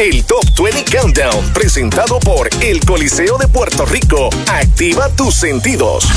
el Top 20 Countdown, presentado por el Coliseo de Puerto Rico. Activa tus sentidos.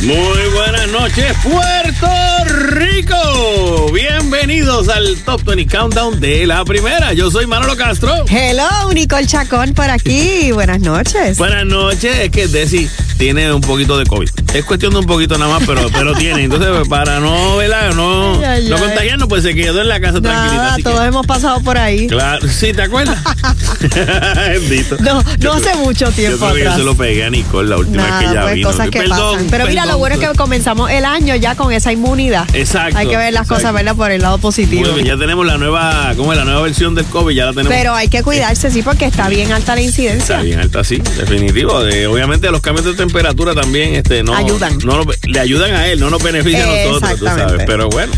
Muy buenas noches, Puerto Rico. Bienvenidos al Top 20 Countdown de la primera. Yo soy Manolo Castro. Hello, Nicole Chacón por aquí. Buenas noches. Buenas noches. Es que Desi tiene un poquito de COVID. Es cuestión de un poquito nada más, pero, pero tiene. Entonces, pues, para no, ¿verdad? No, no contagiarnos, pues se quedó en la casa tranquilita. todos hemos pasado por ahí. Claro, sí, ¿te acuerdas? no, no hace mucho tiempo yo creo atrás. Que yo se lo pegué a Nicole la última vez que ya pues, vino. Cosas que pasan. Pero mira, lo bueno es que comenzamos el año ya con esa inmunidad. Exacto. Hay que ver las exacto. cosas, verlas por el lado positivo. Muy bien, ya tenemos la nueva, ¿cómo es? La nueva versión del COVID, ya la tenemos. Pero hay que cuidarse, sí, porque está bien alta la incidencia. Está bien alta, sí, definitivo. De, obviamente los cambios de temperatura también este, no, ayudan. No, le ayudan a él, no nos benefician a nosotros, tú sabes. Pero bueno.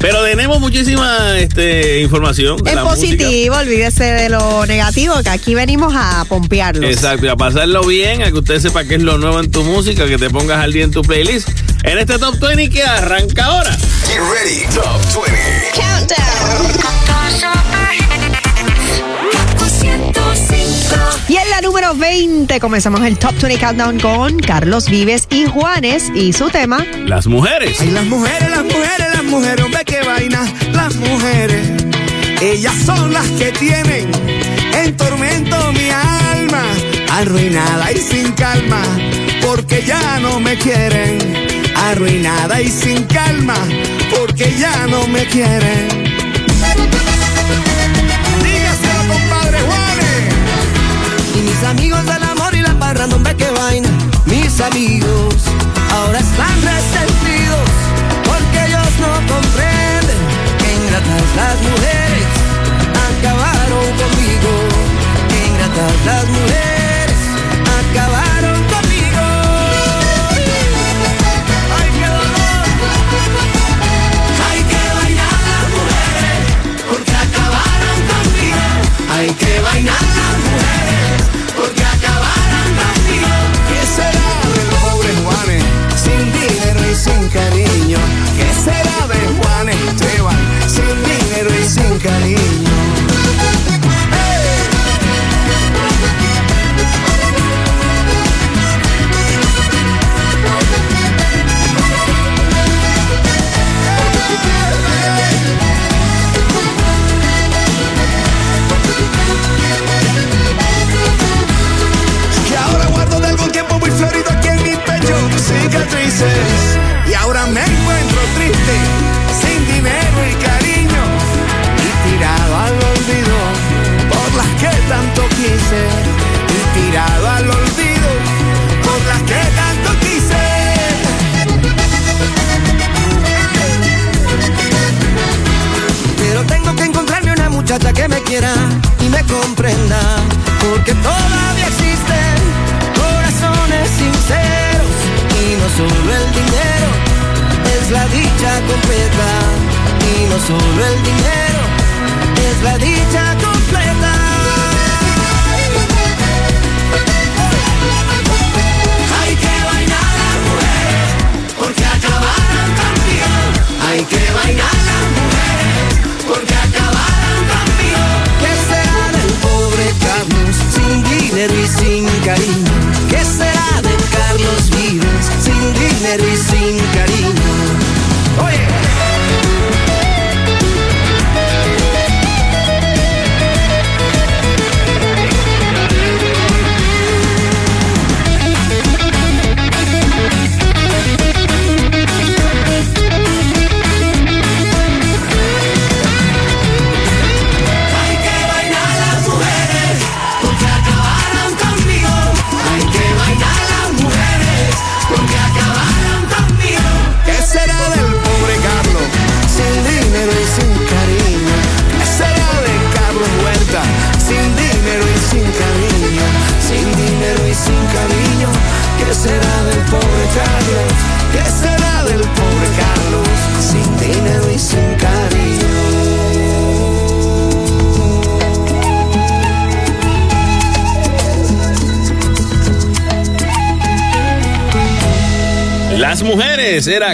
Pero tenemos muchísima este, información. De la positivo, música. olvídese de lo negativo, que aquí venimos a pompearlos. Exacto, y a pasarlo bien, a que usted sepa qué es lo nuevo en tu música, que te pongas al día en tu playlist. En este Top 20 que arranca ahora. Get ready, Top 20. Y en la número 20 comenzamos el Top 20 Countdown con Carlos Vives y Juanes y su tema Las mujeres. Ay, las mujeres, las mujeres, las mujeres, hombre, qué vaina. Las mujeres, ellas son las que tienen en tormento mi alma, arruinada y sin calma, porque ya no me quieren. Arruinada y sin calma, porque ya no me quieren. Mis amigos del amor y la parranda, hombre, qué vaina. Mis amigos ahora están resentidos no comprenden que ingratas las mujeres acabaron conmigo. Que ingratas las mujeres Y ahora me encuentro triste, sin dinero y cariño. Y tirado al olvido por las que tanto quise. Y tirado al olvido por las que tanto quise. Pero tengo que encontrarme una muchacha que me quiera y me comprenda. Porque todavía solo el dinero es la dicha completa. Y no solo el dinero es la dicha completa.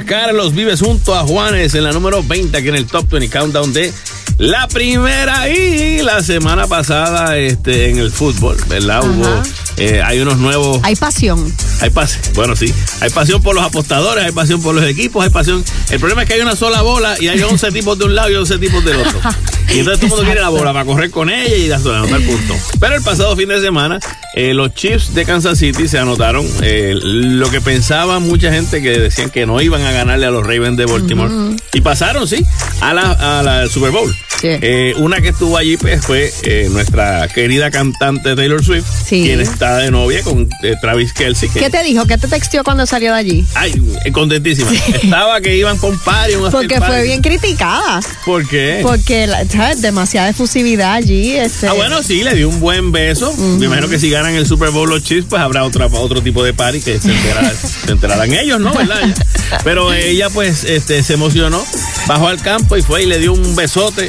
Carlos Vives junto a Juanes en la número 20 aquí en el Top 20 Countdown de La primera y la semana pasada este, en el fútbol, ¿verdad? Hubo, eh, hay unos nuevos... Hay pasión. Hay pasión, bueno, sí. Hay pasión por los apostadores, hay pasión por los equipos, hay pasión. El problema es que hay una sola bola y hay 11 tipos de un lado y 11 tipos del otro. Y entonces todo el mundo quiere la bola para correr con ella y anotar puntos. Pero el pasado fin de semana, eh, los Chiefs de Kansas City se anotaron eh, lo que pensaba mucha gente que decían que no iban a ganarle a los Ravens de Baltimore. Y pasaron, sí, a la, a la al Super Bowl. Sí. Eh, una que estuvo allí pues, fue eh, nuestra querida cantante Taylor Swift, Sí. quien está de novia con eh, Travis Kelsey. Que, ¿Qué te dijo? ¿Qué te texteó cuando salió de allí? Ay, eh, contentísima. Estaba que iban con party, un Porque fue party. bien criticada. ¿Por qué? Porque, ¿sabes? Demasiada efusividad allí. Este, Ah, bueno, sí, le dio un buen beso. Me imagino que si ganan el Super Bowl los Chiefs, pues habrá otra, otro tipo de party que se, entera- se enterarán ellos, ¿no? ¿Verdad? Pero ella, pues, este, se emocionó, bajó al campo y fue y le dio un besote.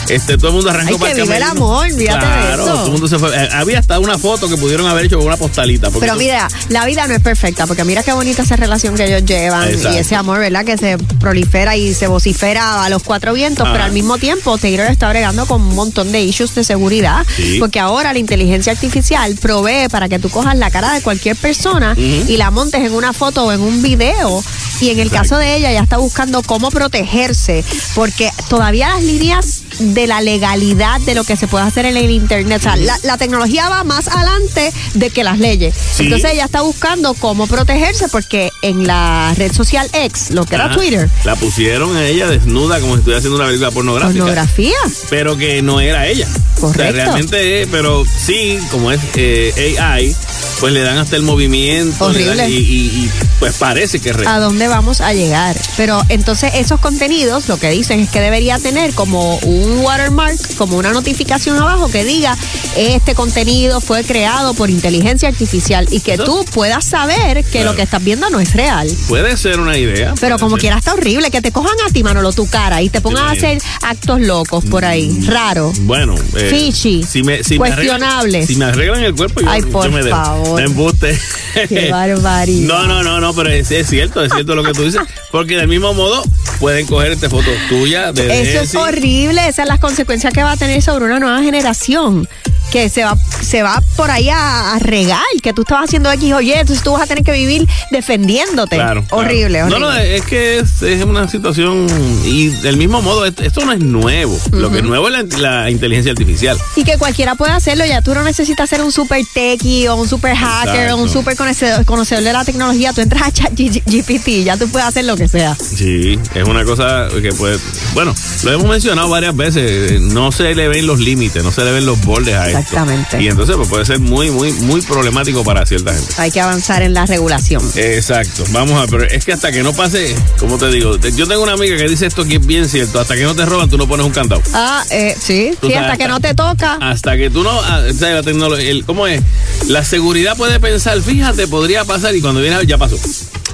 Este, todo el mundo arrancó Ay, para que el vive el amor, fíjate de Claro, eso. todo el mundo se fue. Eh, Había hasta una foto que pudieron haber hecho con una postalita. Pero tú- mira, la vida no es perfecta, porque mira qué bonita esa relación que ellos llevan Exacto. y ese amor, ¿verdad? Que se prolifera y se vocifera a los cuatro vientos, Ajá. pero al mismo tiempo Taylor está bregando con un montón de issues de seguridad, Sí. porque ahora la inteligencia artificial provee para que tú cojas la cara de cualquier persona y la montes en una foto o en un video. Y en el Exacto. caso de ella, ella está buscando cómo protegerse, porque todavía las líneas de la legalidad de lo que se puede hacer en el internet, o sea, la, la tecnología va más adelante de que las leyes. Sí. Entonces ella está buscando cómo protegerse porque en la red social X, lo que era Twitter, La pusieron a ella desnuda como si estuviera haciendo una película pornográfica. pornografía. pero que no era ella. O sea, Correcto. realmente, eh, pero sí, como es eh, AI, pues le dan hasta el movimiento. le Horrible. dan- y, y- y, pues parece que es real. a dónde vamos a llegar. Pero entonces esos contenidos lo que dicen es que debería tener como un watermark, como una notificación abajo que diga este contenido fue creado por inteligencia artificial y que tú puedas saber que Claro. lo que estás viendo no es real. Puede ser una idea. Pero como quiera está horrible, que te cojan a ti, Manolo, tu cara y te pongan a hacer actos locos por ahí, raro. Bueno, eh, Fishy. si me, si me arreglan- Cuestionables. si me arreglan el cuerpo, yo, Ay, por yo me favor. Embuste. Qué barbaridad. No, no, no, no, pero es, es cierto, es cierto lo que tú dices. Porque del mismo modo pueden coger este foto tuya de Eso es horrible, esas son las consecuencias que va a tener sobre una nueva generación. Que se va, se va por ahí a, a regar, que tú estabas haciendo X o Y, entonces tú vas a tener que vivir defendiéndote. Claro. claro. Horrible, horrible. No, no, es que es, es una situación. Y del mismo modo, esto, no es nuevo. Lo que es nuevo es la, la inteligencia artificial. Y que cualquiera puede hacerlo, ya tú no necesitas ser un super techie o un super hacker Exacto. o un super conocedor, conocedor de la tecnología. Tú entras a ChatGPT y ya tú puedes hacer lo que sea. Sí, es una cosa que puede. Bueno, lo hemos mencionado varias veces. eh, No se le ven los límites, no se le ven los bordes a esto. Exactamente. Y entonces pues, puede ser muy, muy, muy problemático para cierta gente. Hay que avanzar en la regulación. Exacto, vamos a pero es que hasta que no pase, como te digo, yo tengo una amiga que dice esto que es bien cierto, hasta que no te roban tú no pones un candado. Ah, eh, sí, Tú sí, sabes, hasta que no te toca. Hasta que tú no, ah, o sea, la tecnología, el- ¿cómo es? La seguridad puede pensar, fíjate, podría pasar y cuando viene ya pasó.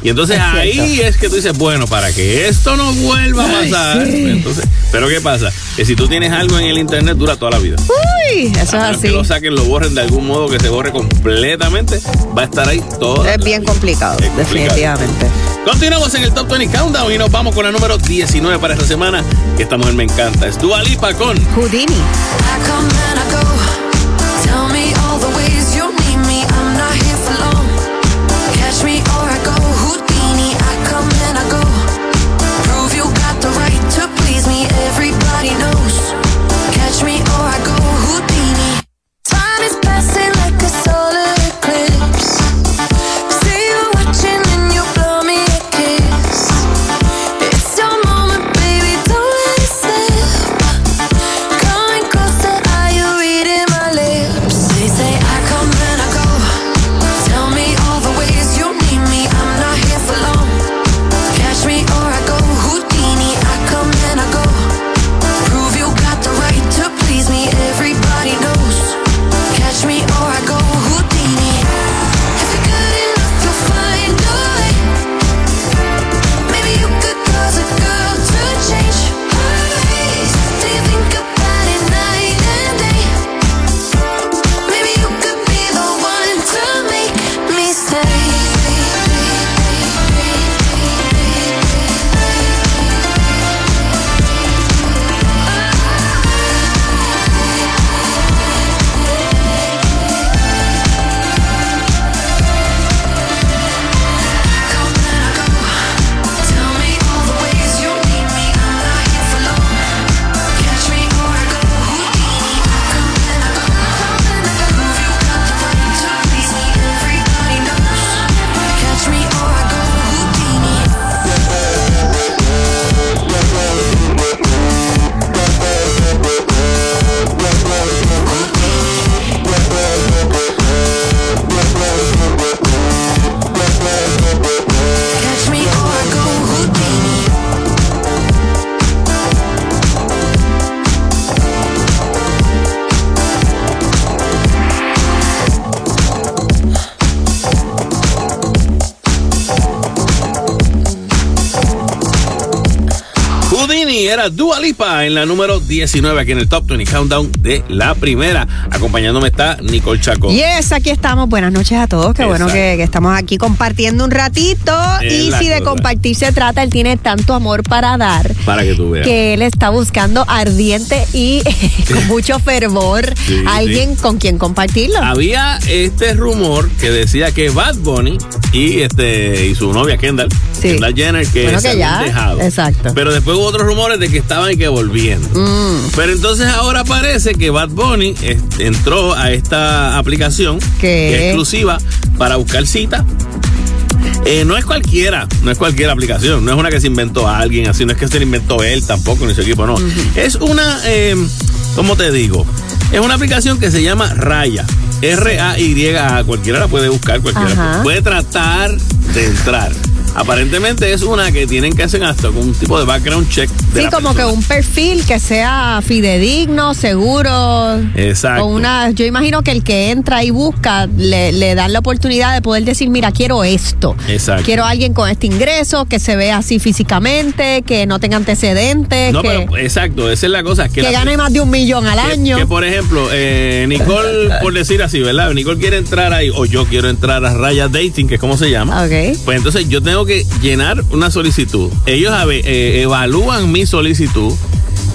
Y entonces Es ahí cierto. es que tú dices, bueno, para que esto no vuelva a Ay, pasar. sí. Entonces, pero ¿qué pasa? Que si tú tienes algo en el internet dura toda la vida. Uy, eso es A así. que lo saquen, lo borren de algún modo que se borre completamente, va a estar ahí todo. Es bien complicado, Es complicado. definitivamente. Continuamos en el Top 20 Countdown y nos vamos con la número 19 para esta semana. Que esta mujer me encanta. Es Dua Lipa con Houdini. I come and I go. Era Dua Lipa en la número 19 aquí en el Top 20 Countdown de la primera. Acompañándome está Nicole Chacón. Yes, aquí estamos. Buenas noches a todos. Qué bueno que, que estamos aquí compartiendo un ratito. Es y si de compartir se trata, él tiene tanto amor para dar. Para que tú veas. Que él está buscando ardiente y con mucho fervor Sí, a alguien con quien compartirlo. Había este rumor que decía que Bad Bunny y este y su novia Kendall, Sí. Kendall Jenner, que Bueno, se que habían ya, dejado. exacto. Pero después hubo otros rumores de que estaban y que volviendo. Mm. Pero entonces ahora parece que Bad Bunny entró a esta aplicación ¿Qué? que es exclusiva para buscar cita. Eh, no es cualquiera, no es cualquier aplicación, no es una que se inventó alguien así, no es que se la inventó él tampoco, ni su equipo, no. Es una, eh, ¿cómo te digo? Es una aplicación que se llama Raya. R-A-Y-A. Cualquiera la puede buscar, cualquiera puede tratar de entrar. Aparentemente es una que tienen que hacer hasta con un tipo de background check. de Sí, como que un perfil que sea fidedigno, seguro. Exacto. Con una, yo imagino que el que entra y busca le, le dan la oportunidad de poder decir, mira, quiero esto. Exacto. Quiero a alguien con este ingreso, que se vea así físicamente, que no tenga antecedentes, No, que, pero exacto, esa es la cosa. Que, que la- gane más de un millón al que- año. Que, por ejemplo, eh, Nicole, por decir así, ¿verdad? Nicole quiere entrar ahí, o yo quiero entrar a Raya Dating, que es como se llama. Ok. Pues entonces yo tengo que llenar una solicitud. Ellos eh, evalúan mi solicitud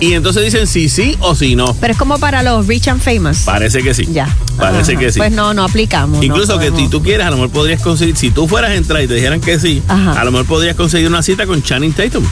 y entonces dicen si sí o si no. Pero es como para los rich and famous. Parece que sí. ya. Parece Ajá. que sí. Pues no, no aplicamos. no Incluso que si tú quieres, a lo mejor podrías conseguir, si tú fueras a entrar y te dijeran que sí, Ajá. a lo mejor podrías conseguir una cita con Channing Tatum.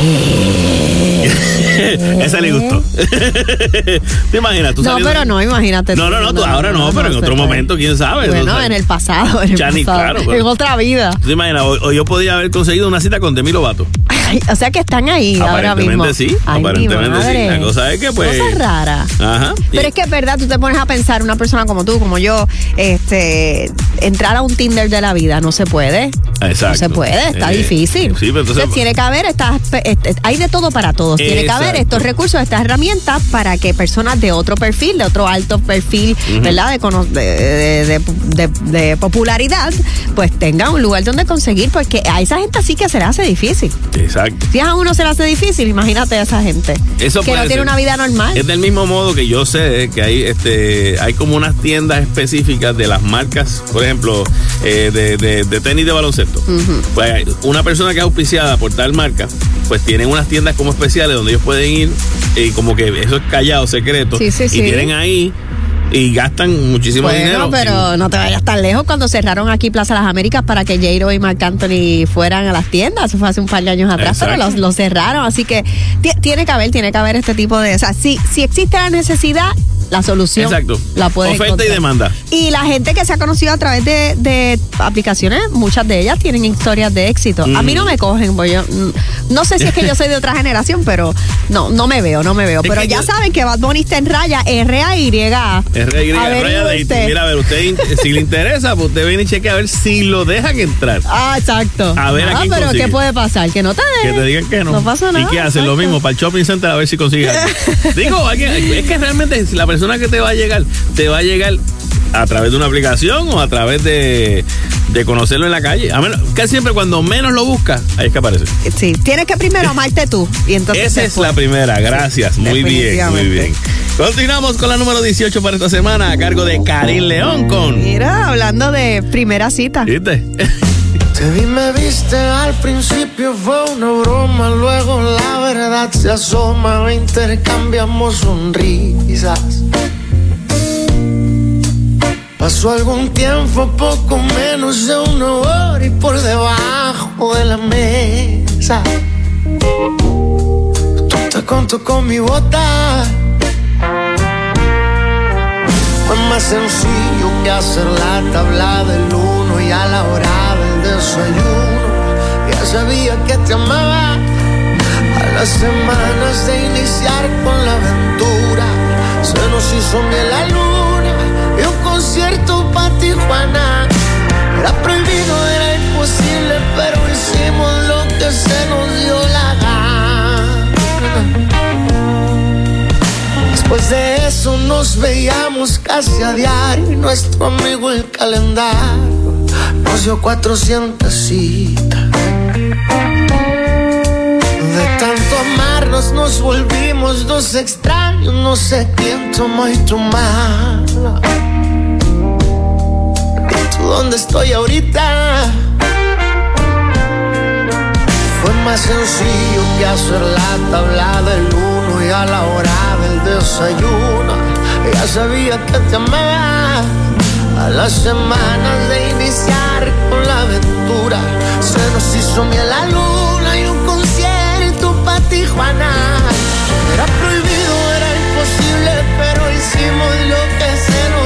Esa le gustó. ¿Te imaginas? Tú No, saliendo- pero no, imagínate. No, no, no, tú ahora no, pero en otro momento, quién sabe. Bueno, sabes. en el pasado. En, el Chani, pasado, claro, pero- en otra vida. ¿Tú te imaginas? O, o yo podría haber conseguido una cita con Demi Lovato. Ay, o sea que están ahí ahora mismo. Aparentemente sí, Ay, aparentemente sí. La cosa es que, pues- Cosas raras. Ajá. Pero Y- es que es verdad, tú te pones a pensar, una persona como tú, como yo, este, entrar a un Tinder de la vida no se puede. Exacto. No se puede, está Eh, difícil. sí, pero entonces- tiene que haber estas, este, hay de todo para todos. Tiene que haber Exacto. estos recursos, estas herramientas para que personas de otro perfil, de otro alto perfil, ¿verdad? De popularidad, pues tengan un lugar donde conseguir, porque a esa gente sí que se le hace difícil. Exacto. Si a uno se le hace difícil, imagínate a esa gente. Eso que no tiene una vida normal. Es del mismo modo que yo sé que hay este hay como unas tiendas específicas de las marcas, por ejemplo, eh, de, de- de tenis de baloncesto. Pues una persona que es auspiciada por tal marca, pues tienen unas tiendas como especiales donde ellos pueden ir y como que eso es callado, secreto. Sí, sí, y sí. tienen ahí y gastan muchísimo Bueno, dinero. pero no te vayas tan lejos cuando cerraron aquí Plaza Las Américas para que J-Lo y Marc Anthony fueran a las tiendas. Eso fue hace un par de años atrás, pero los, los cerraron. Así que ti- tiene que haber, tiene que haber este tipo de. O sea, si, si existe la necesidad, la solución Exacto. la puedes Oferta y encontrar. demanda. Y la gente que se ha conocido a través de, de aplicaciones, muchas de ellas tienen historias de éxito. A mí no me cogen, pues yo mm, no sé si es que yo soy de otra generación, pero no, no me veo, no me veo. Es pero que ya yo- saben que Bad Bunny está en raya, R-A-Y-A. Averigüe Raya Dating. usted. Mira, a ver, usted si le interesa, pues usted viene y chequea a ver si lo dejan entrar. Ah, exacto. A ver a Ah, quién pero consigue. ¿qué puede pasar? Que no te Que dejen. te digan que no. No pasa nada. ¿Y qué hacen? Lo mismo para el shopping center a ver si consigues algo. Digo, alguien- es que realmente la persona que te va a llegar, te va a llegar a través de una aplicación o a través de, de conocerlo en la calle. A menos, casi siempre cuando menos lo buscas, ahí es que aparece. Sí, tienes que primero amarte tú. Y entonces Esa es la primera, gracias. muy bien, muy bien. Continuamos con la número 18 para esta semana a cargo de Karin León con... Mira, hablando de primera cita. ¿Viste? Te vi, me viste, al principio fue una broma, luego la verdad se asoma, intercambiamos sonrisas. Pasó algún tiempo, poco menos de una hora y por debajo de la mesa. Tú te contó con mi bota. Fue más sencillo que hacer la tabla del uno y a la hora desayuno. Ya sabía que te amaba. A las semanas de iniciar con la aventura, se nos hizo miel la luna y un concierto para Tijuana. Era prohibido, era imposible, pero hicimos lo que se nos dio la gana. Después de eso nos veíamos casi a diario y nuestro amigo el calendario nos dio 400 citas. De tanto amarnos nos volvimos dos extraños, no sé quién tomó y tu mala. ¿Y tú dónde estoy ahorita? Fue más sencillo que hacer la tabla del uno y a la hora del desayuno. Ya sabía que te amaba. A las semanas de iniciar con la aventura, se nos hizo miel la luna y un concierto para Tijuana. Era prohibido, era imposible, pero hicimos lo que se nos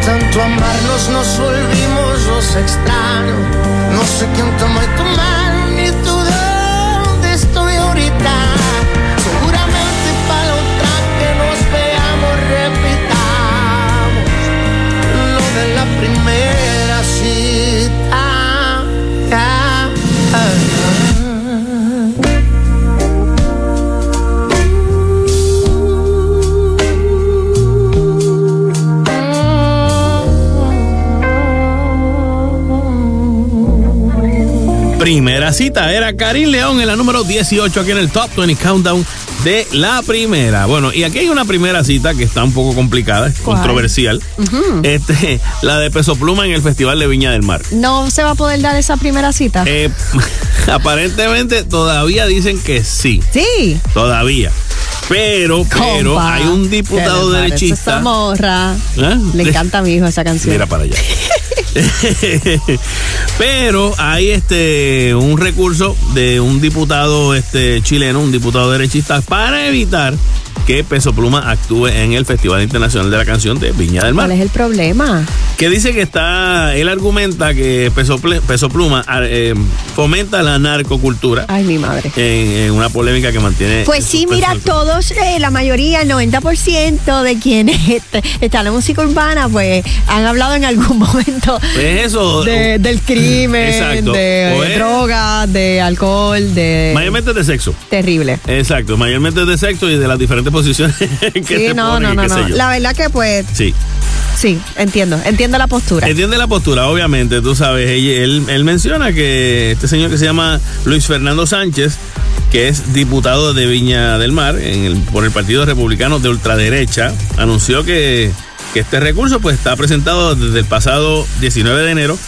Tanto amarnos nos volvimos los extraños. No sé quién tu mano Primera cita era Karim León en la número 18 aquí en el Top 20 Countdown de la primera. Bueno, y aquí hay una primera cita que está un poco complicada, controversial. este, la de Peso Pluma en el Festival de Viña del Mar. No se va a poder dar esa primera cita. Eh, aparentemente todavía dicen que sí, sí. todavía. Pero, pero hay un diputado ¿qué le derechista. Esa morra. ¿Eh? Le encanta a mi hijo esa canción. Mira para allá. Pero hay este un recurso de un diputado este chileno, un diputado derechista, para evitar que Peso Pluma actúe en el Festival Internacional de la Canción de Viña del Mar. ¿Cuál es el problema? Que dice que está, él argumenta que Peso, Pluma eh, fomenta la narcocultura Ay, mi madre. en, en una polémica que mantiene. Pues sí, mira, todos, eh, la mayoría, el 90% de quienes est- están en la música urbana, pues han hablado en algún momento Pues eso. de- del crimen, Exacto. de O es- drogas, de alcohol, de... Mayormente de sexo. Terrible. Exacto, mayormente de sexo y de las diferentes posiciones que Sí, no, ponen no, no, no. La verdad que pues, Sí. sí, entiendo, entiendo la postura. Entiende la postura, obviamente, tú sabes, él, él menciona que este señor que se llama Luis Fernando Sánchez, que es diputado de Viña del Mar en el- por el Partido Republicano de Ultraderecha, anunció que, que este recurso pues está presentado desde el pasado 19 de enero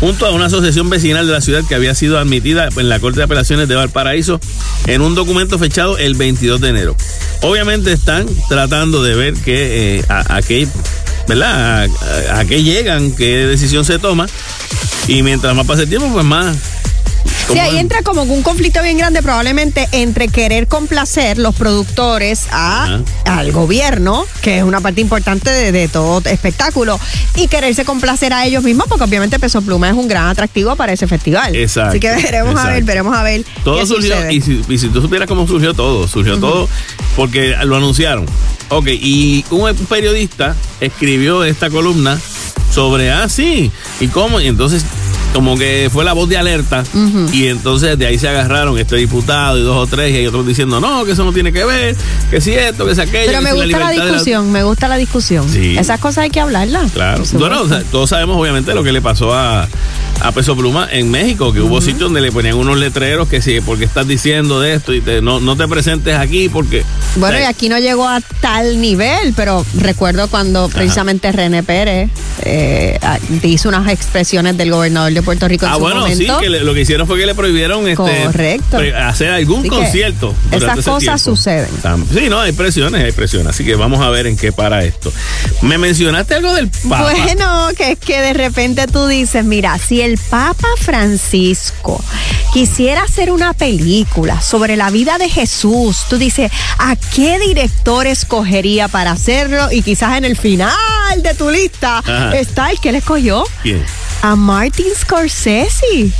junto a una asociación vecinal de la ciudad que había sido admitida en la Corte de Apelaciones de Valparaíso en un documento fechado el 22 de enero. Obviamente están tratando de ver que, eh, a, qué, ¿verdad? A qué llegan, qué decisión se toma. Y mientras más pase el tiempo, pues más. Sí, ¿cómo ahí entra como un conflicto bien grande probablemente entre querer complacer los productores a, al gobierno, que es una parte importante de, de todo espectáculo, y quererse complacer a ellos mismos, porque obviamente Peso Pluma es un gran atractivo para ese festival. Exacto, Así que veremos a ver, veremos a ver. Todo qué surgió, sucede. y si, y si tú supieras cómo surgió todo, surgió todo porque lo anunciaron. Ok, y un periodista escribió esta columna sobre, ah, sí, y cómo, y entonces como que fue la voz de alerta y entonces de ahí se agarraron este diputado y dos o tres y hay otros diciendo no, que eso no tiene que ver, que si esto, que si aquello. Pero me gusta la discusión, me gusta la discusión. Sí. Esas cosas hay que hablarlas. Claro. Bueno, o sea, todos sabemos obviamente lo que le pasó a, a Peso Pluma en México, que hubo sitios donde le ponían unos letreros que sí, porque estás diciendo de esto y te- no, no te presentes aquí porque... Bueno, o y aquí no llegó a tal nivel, pero recuerdo cuando precisamente René Pérez eh, hizo unas expresiones del gobernador de Puerto Rico en Ah, su bueno, momento. sí, que le- lo que hicieron fue que le prohibieron este, Correcto. hacer algún Así concierto. esas cosas tiempo. suceden. Sí, no, hay presiones, hay presiones. Así que vamos a ver en qué para esto. Me mencionaste algo del Papa. Bueno, que es que de repente tú dices, mira, si el Papa Francisco quisiera hacer una película sobre la vida de Jesús, tú dices, ¿a qué director escogería para hacerlo? Y quizás en el final de tu lista Ajá. está el que él escogió. ¿Quién? A Martin Scorsese.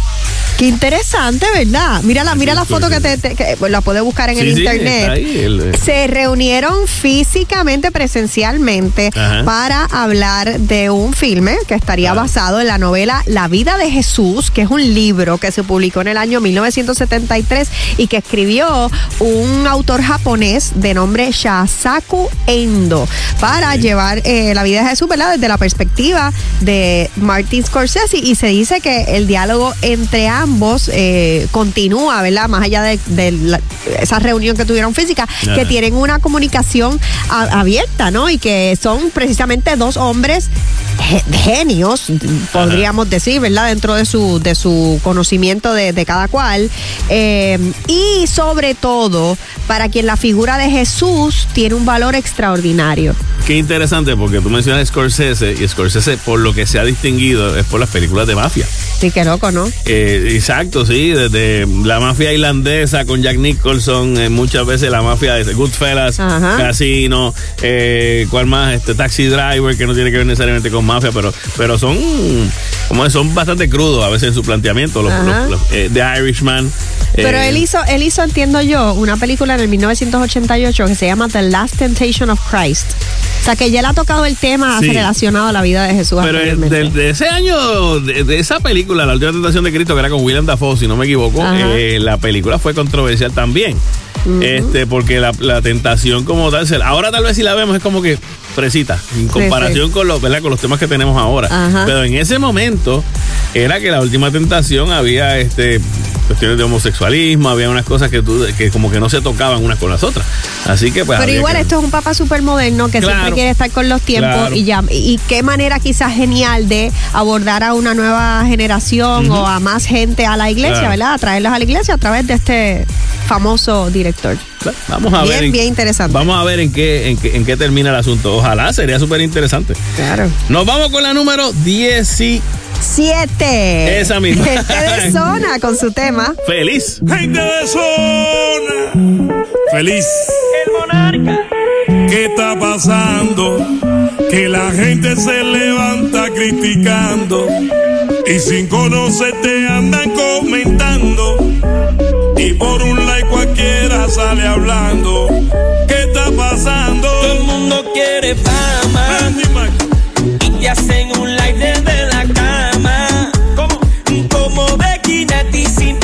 Qué interesante, ¿verdad? Mira la, mira la foto que, te, te- que, pues, la puedes buscar en Sí, el internet. ahí, el- Se reunieron físicamente, presencialmente, Ajá. para hablar de un filme que estaría basado en la novela La vida de Jesús, que es un libro que se publicó en el año 1973 y que escribió un autor japonés de nombre Shasaku Endo para llevar eh, la vida de Jesús, ¿verdad? Desde la perspectiva de Martin Scorsese y se dice que el diálogo entre ambos eh, continúa, ¿verdad? Más allá de, de la- esa reunión que tuvieron física, que tienen una comunicación a- abierta, ¿no? Y que son precisamente dos hombres ge- genios, podríamos decir, ¿verdad? Dentro de su, de su conocimiento de, de cada cual. Eh, y sobre todo, para quien la figura de Jesús tiene un valor extraordinario. Qué interesante porque tú mencionas Scorsese y Scorsese por lo que se ha distinguido es por las películas de mafia. Sí, qué loco, ¿no? Eh, exacto, sí, desde la mafia irlandesa con Jack Nicholson, eh, muchas veces la mafia de Goodfellas, Ajá. Casino, eh, ¿cuál más? Este Taxi Driver, que no tiene que ver necesariamente con mafia, pero, pero son, como son bastante crudos a veces en su planteamiento, los, los- los, eh, The Irishman. Pero él hizo, él hizo, entiendo yo, una película en el 1988 que se llama The Last Temptation of Christ. O sea, que ya le ha tocado el tema Sí. relacionado a la vida de Jesús. Pero anteriormente. de, de ese año, de, de esa película, La Última Tentación de Cristo, que era con William Dafoe, si no me equivoco, eh, la película fue controversial también. Este, porque la, la tentación como tal, ahora tal vez si la vemos es como que fresita, en comparación Con, los, ¿verdad? con los temas que tenemos ahora. Ajá. Pero en ese momento era que la última tentación había este cuestiones de homosexualismo, había unas cosas que, tú, que como que no se tocaban unas con las otras. Así que pues Pero igual que- esto es un papá súper moderno que Claro. siempre quiere estar con los tiempos Claro. y ya y qué manera quizás genial de abordar a una nueva generación o a más gente a la iglesia, Claro. ¿verdad? A traerlos a la iglesia a través de este famoso director. Vamos a Bien, ver. en- bien interesante. Vamos a ver en qué, en qué, en qué termina el asunto. Ojalá, sería súper interesante. Claro. Nos vamos con la número 10 y Siete. Esa misma. Gente de zona con su tema. feliz. Gente de zona, feliz. El monarca. ¿Qué está pasando? Que la gente se levanta criticando y sin conocerte andan comentando. Y por un like cualquiera sale hablando. ¿Qué está pasando? Todo el mundo quiere fama. Y te hacen un live desde la cama. ¿Cómo? Como Becky sin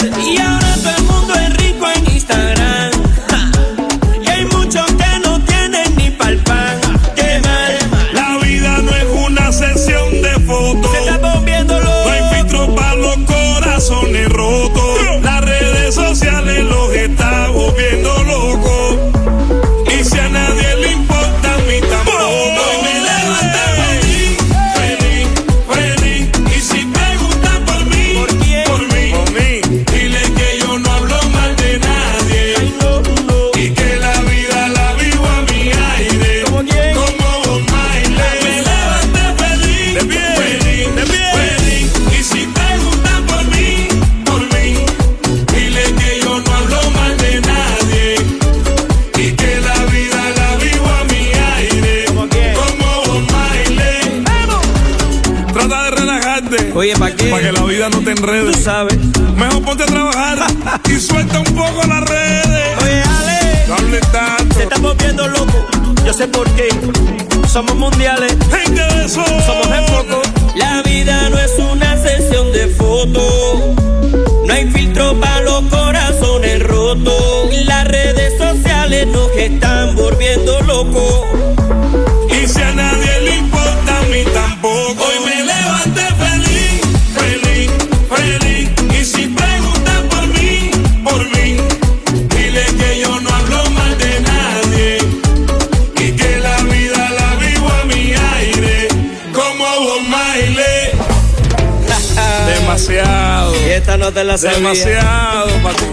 Y ahora Oye, ¿pa' qué? Para que la vida no te Tú enrede. sabes. Mejor ponte a trabajar y suelta un poco las redes. Oye, Ale, No hables tanto. se está volviendo loco. Yo sé por qué. Somos mundiales. Gente de sol. Somos en poco. La vida no es una sesión de fotos. No hay filtro para los corazones rotos. Las redes sociales nos están volviendo locos. Esta no te la sabía. Demasiado para ti.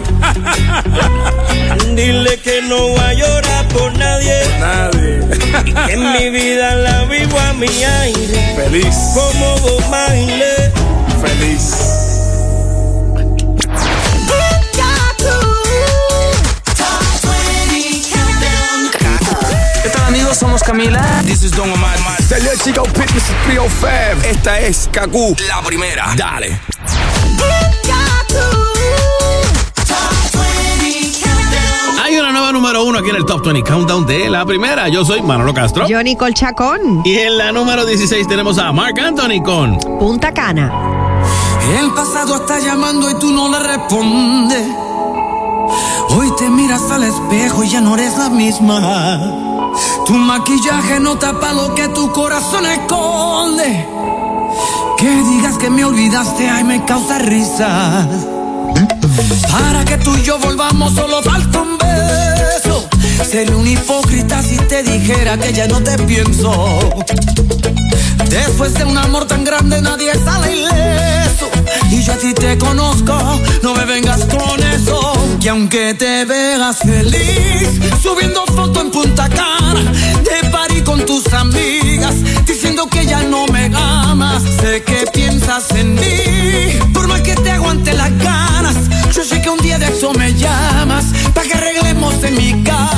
Dile que no voy a llorar por nadie. Nadie. Que en mi vida la vivo a mi aire. Feliz. Como vos baile. Feliz. ¿Qué tal amigos? Somos Camila. This is Don Omar. Dale chico, Pit, this is 305. Esta es Kaku. La primera. Dale. Número uno aquí en el Top 20 Countdown de la primera. Yo soy Manolo Castro. Yo, Nicole Chacón, Y en la número 16 tenemos a Mark Anthony con Punta Cana. El pasado está llamando y tú no le respondes. Hoy te miras al espejo y ya no eres la misma. Tu maquillaje no tapa lo que tu corazón esconde. Que digas que me olvidaste, ay, me causa risa. Para que tú y yo volvamos, solo falta un beso. Sería un hipócrita si te dijera que ya no te pienso. Después de un amor tan grande nadie sale ileso. Y yo a ti te conozco, no me vengas con eso. Que aunque te veas feliz Subiendo foto en Punta Cana De party con tus amigas Diciendo que ya no me amas. Sé que piensas en mí Por más que te aguante las ganas. Yo sé que un día de eso me llamas para que arreglemos en mi cama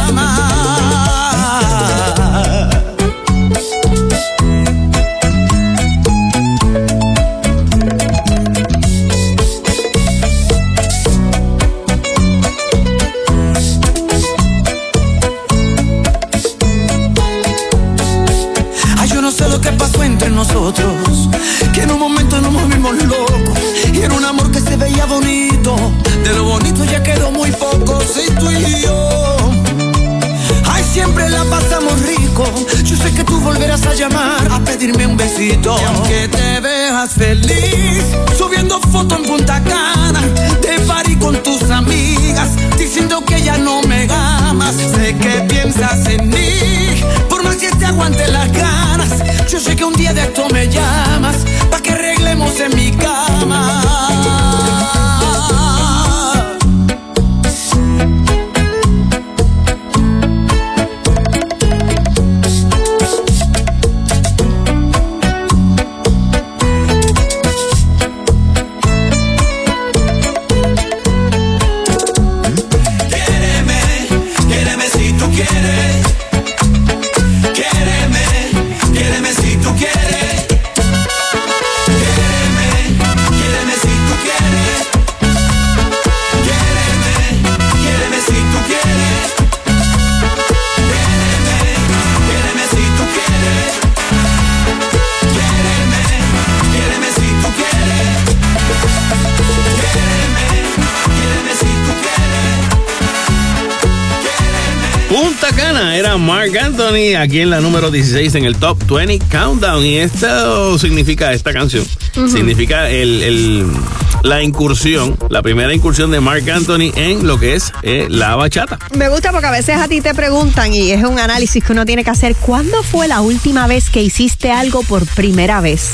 a llamar a pedirme un besito. Aunque te veas feliz, subiendo foto en Punta Cana, de party con tus amigas, diciendo que ya no me amas. Sé que piensas en mí, por más que te aguante las ganas. Yo sé que un día de esto me llamas, para que arreglemos en mi cama. Anthony aquí en la número 16 en el Top 20 Countdown. Y esto significa, esta canción, significa el, el- la incursión, la primera incursión de Mark Anthony en lo que es eh, la bachata. Me gusta porque a veces a ti te preguntan y es un análisis que uno tiene que hacer. ¿Cuándo fue la última vez que hiciste algo por primera vez?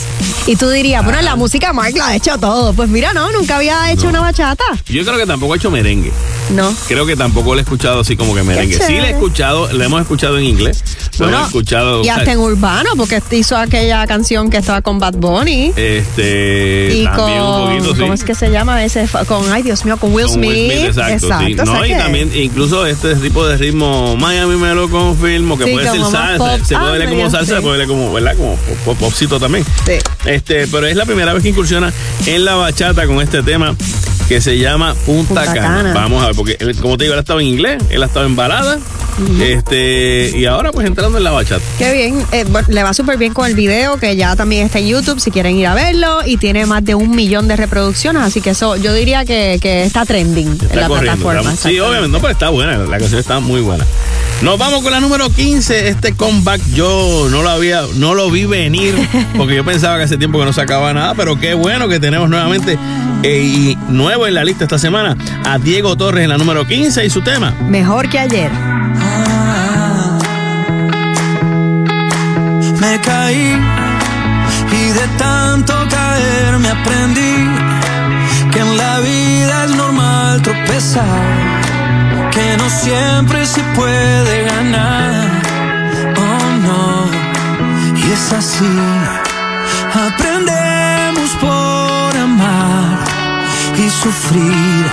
Y tú dirías, bueno, la música Mark la ha hecho todo. Pues mira, no, nunca había hecho una bachata. Yo creo que tampoco ha hecho merengue. No. Creo que tampoco lo he escuchado así como que merengue. Sí le he escuchado, le hemos escuchado en inglés. Lo Bueno, hemos escuchado. Y hasta en urbano, porque hizo aquella canción que estaba con Bad Bunny. Este. y también con, un poquito, sí. ¿Cómo es que se llama ese? Con, ay Dios mío, con Will Smith. Will Smith, exacto, sí. o No, sea y que- también incluso este tipo de ritmo, Miami me lo confirmo, que Sí, puede ser salsa, pop. se Ah, puede ver como salsa, sí. se puede ver como, ¿verdad? Como pop, popcito también. Sí. Este, pero es la primera vez que incursiona en la bachata con este tema que se llama Punta, Punta Cana. Cana. Vamos a ver, porque él, como te digo, él ha estado en inglés, él ha estado en balada, este, y ahora pues entrando en la bachata. Qué bien, eh, le va súper bien con el video que ya también está en YouTube si quieren ir a verlo y tiene más de un millón de reproducciones, así que eso yo diría que, que está trending en la corriendo. plataforma. está- sí, obviamente, no, pero está buena, la canción está muy buena. Nos vamos con la número 15, este comeback yo no lo había, no lo vi venir, porque yo pensaba que hace tiempo que no sacaba nada, pero qué bueno que tenemos nuevamente eh, y nuevo en la lista esta semana a Diego Torres en la número 15 y su tema. Mejor que ayer. Me caí y de tanto caer me aprendí que en la vida es normal tropezar, que no siempre se puede ganar. Oh no, y es así. Aprendemos por amar y sufrir,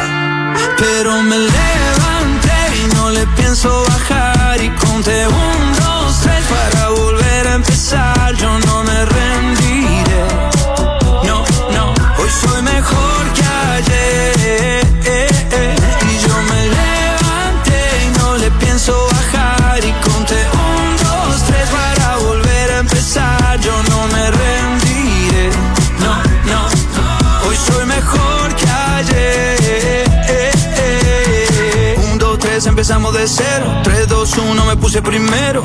pero me levanté y no le pienso bajar y conté un, Yo no me rendiré. No, no, hoy soy mejor que ayer. Y yo me levanté y no le pienso bajar. Y conté un, dos, tres para volver a empezar. Yo no me rendiré. No, no, hoy soy mejor que ayer. Un, dos, tres, empezamos de cero. Tres, dos, uno, me puse primero.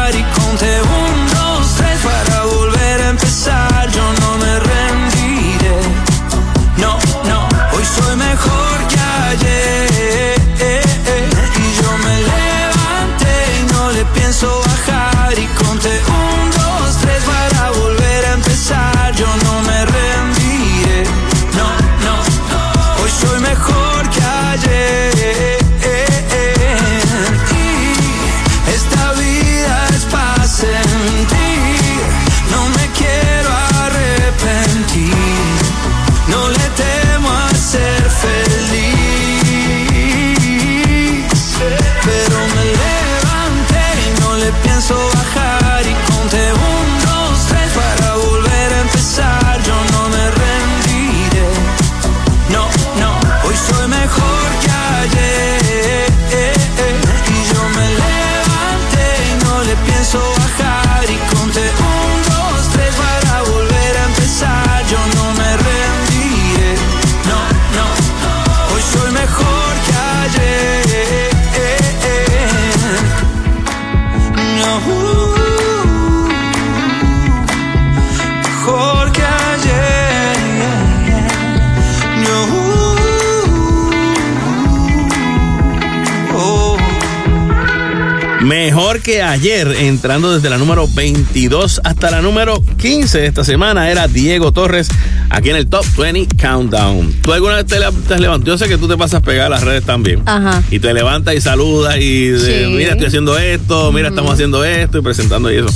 Que ayer, entrando desde la número 22 hasta la número 15 de esta semana, era Diego Torres aquí en el Top 20 Countdown. ¿Tú alguna vez te, te? Yo sé que tú te pasas pegar a las redes también. Ajá. Y te levantas y saludas y de, Sí. mira, estoy haciendo esto, mira, estamos haciendo esto y presentando y eso.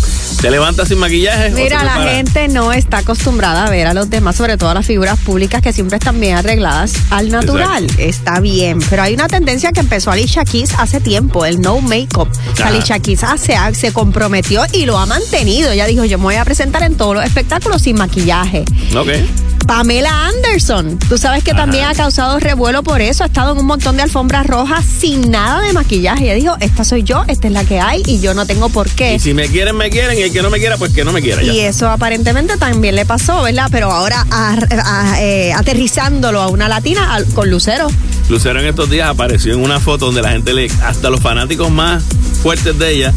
¿Te levantas sin maquillaje? Mira, la gente no está acostumbrada a ver a los demás, sobre todo a las figuras públicas que siempre están bien arregladas al natural. Está bien, pero hay una tendencia que empezó Alicia Keys hace tiempo, el no make-up. Ajá. Alicia Keys hace- se comprometió y lo ha mantenido. Ella dijo, yo me voy a presentar en todos los espectáculos sin maquillaje. Ok. Pamela Anderson, tú sabes que también ha causado revuelo por eso, ha estado en un montón de alfombras rojas sin nada de maquillaje. Ella dijo, esta soy yo, esta es la que hay y yo no tengo por qué. Y si me quieren, me quieren. Y el que no me quiera, pues que no me quiera. Ya. Y eso aparentemente también le pasó, ¿verdad? Pero ahora a- a- eh, aterrizándolo a una latina con Lucero. Lucero en estos días apareció en una foto donde la gente le, hasta los fanáticos más fuertes de ella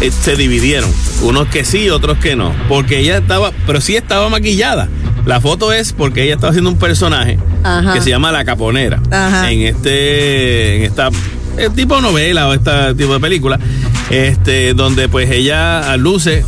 eh, se dividieron. Unos que sí, otros que no. Porque ella estaba, pero sí estaba maquillada. La foto es porque ella estaba haciendo un personaje Ajá. que se llama La Caponera. Ajá. En este, en esta eh, tipo de novela o este tipo de película, este, donde pues ella luce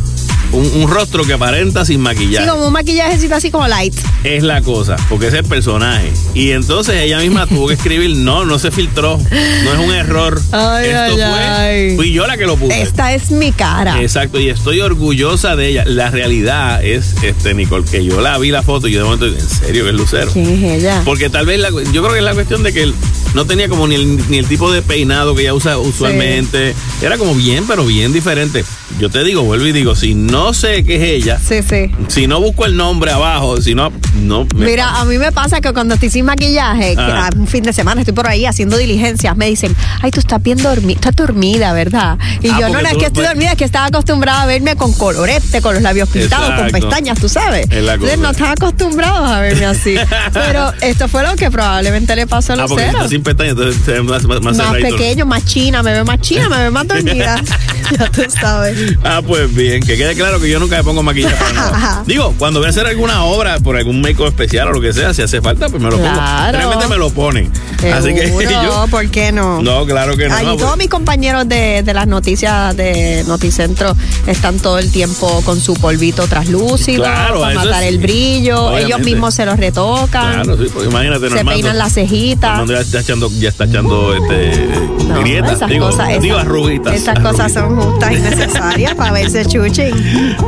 un, un rostro que aparenta sin maquillaje Sí, como un maquillajecito así como light. es la cosa, porque es el personaje. Y entonces ella misma tuvo que escribir, no, no se filtró, no es un error. Ay, Esto ay, fue, ay. fui yo la que lo puse. Esta es mi cara. Exacto, y estoy orgullosa de ella. La realidad es, este, Nicole, que yo la vi la foto y yo de momento, en serio, que es Lucero. ¿Quién es ella? Porque tal vez, la- yo creo que es la cuestión de que él no tenía como ni el, ni el tipo de peinado que ella usa usualmente. Era como bien, pero bien diferente. Yo te digo, vuelvo y digo, si no no sé qué es ella, Sí, sí. si no busco el nombre abajo, si no, no. me Mira, a mí me pasa que cuando estoy sin maquillaje, que Ah. un fin de semana estoy por ahí haciendo diligencias, me dicen, ay, tú estás bien dormida, estás dormida, ¿verdad? Y Ah, yo no, no es que estoy puedes- dormida, es que estaba acostumbrada a verme con colorete, con los labios pintados, con pestañas, tú sabes. Entonces no están acostumbrados a verme así. Pero esto fue lo que probablemente le pasó a Ah, los porque está ceros. sin pestañas, entonces ve más, más, más Más pequeño, más china, me veo más china, me veo más dormida. ya tú sabes. Ah, pues bien, que quede claro que yo nunca me pongo maquillaje para nada. Digo, cuando voy a hacer alguna obra por algún make especial o lo que sea, si hace falta, pues me lo Claro. pongo. Realmente me lo ponen. Así que yo. ¿por qué no? No, claro que no. Ahí no, todos pues- mis compañeros de, de las noticias de Noticentro están todo el tiempo con su polvito traslúcido Claro, para matar es- el brillo. Obviamente. Ellos mismos se los retocan. Claro, sí, porque imagínate, se Normando. peinan las cejitas. Normando ya está echando, ya está echando este, No, grietas, esas digo, cosas, esas- digo arruguitas. Esas cosas son justas y necesarias para verse chuchi.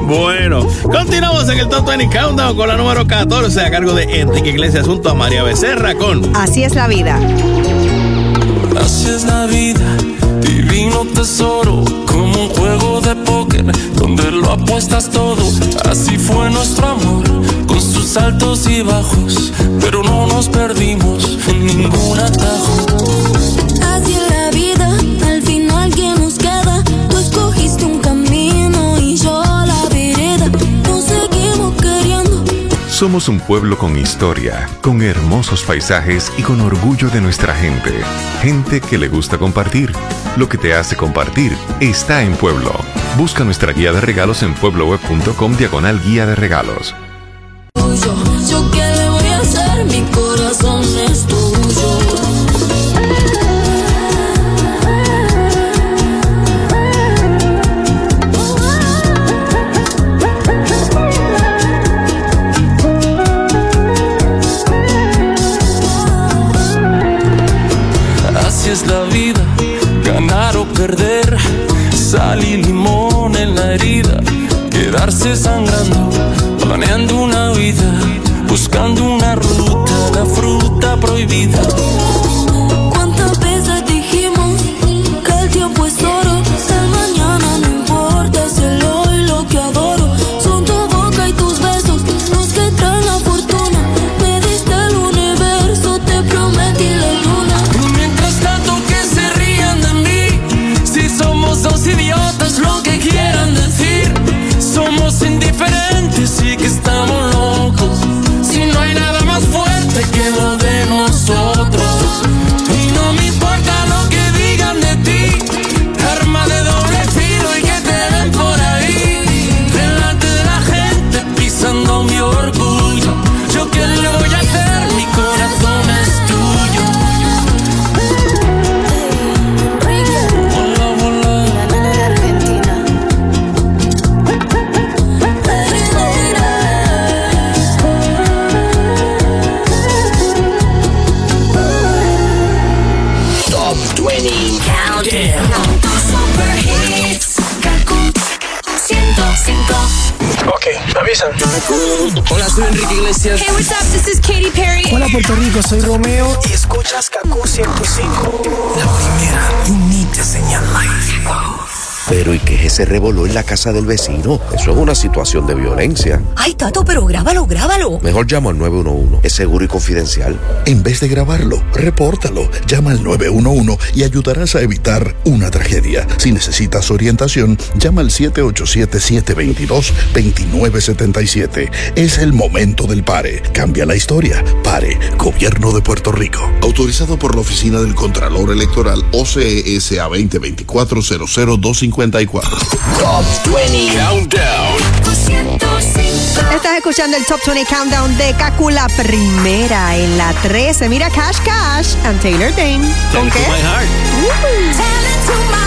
Bueno, continuamos en el Top 20 Countdown con la número 14 a cargo de Enrique Iglesias junto a María Becerra con Así es la vida. Así es la vida, divino tesoro, como un juego de póker donde lo apuestas todo. Así fue nuestro amor, con sus altos y bajos, pero no nos perdimos en ningún atajo. Somos un pueblo con historia, con hermosos paisajes y con orgullo de nuestra gente. Gente que le gusta compartir. Lo que te hace compartir está en Pueblo. Busca nuestra guía de regalos en puebloweb.com diagonal guía de regalos. Rico, soy Romeo Pero ¿y qué es ese revoló en la casa del vecino? Eso es una situación de violencia. Ay, Tato, pero grábalo, grábalo. Mejor llamo al 911. Es seguro y confidencial. En vez de grabarlo, repórtalo. Llama al 911 y ayudarás a evitar una tragedia. Si necesitas orientación, llama al 787-722-2977. Es el momento del pare. Cambia la historia. Pare. Gobierno de Puerto Rico. Autorizado por la Oficina del Contralor Electoral OCESA 2024-00254. Top 20 Countdown. Estás escuchando el Top 20 Countdown de Kaku, la primera en la 13. Mira Cash Cash and Taylor Dane. ¿Con qué? Tell it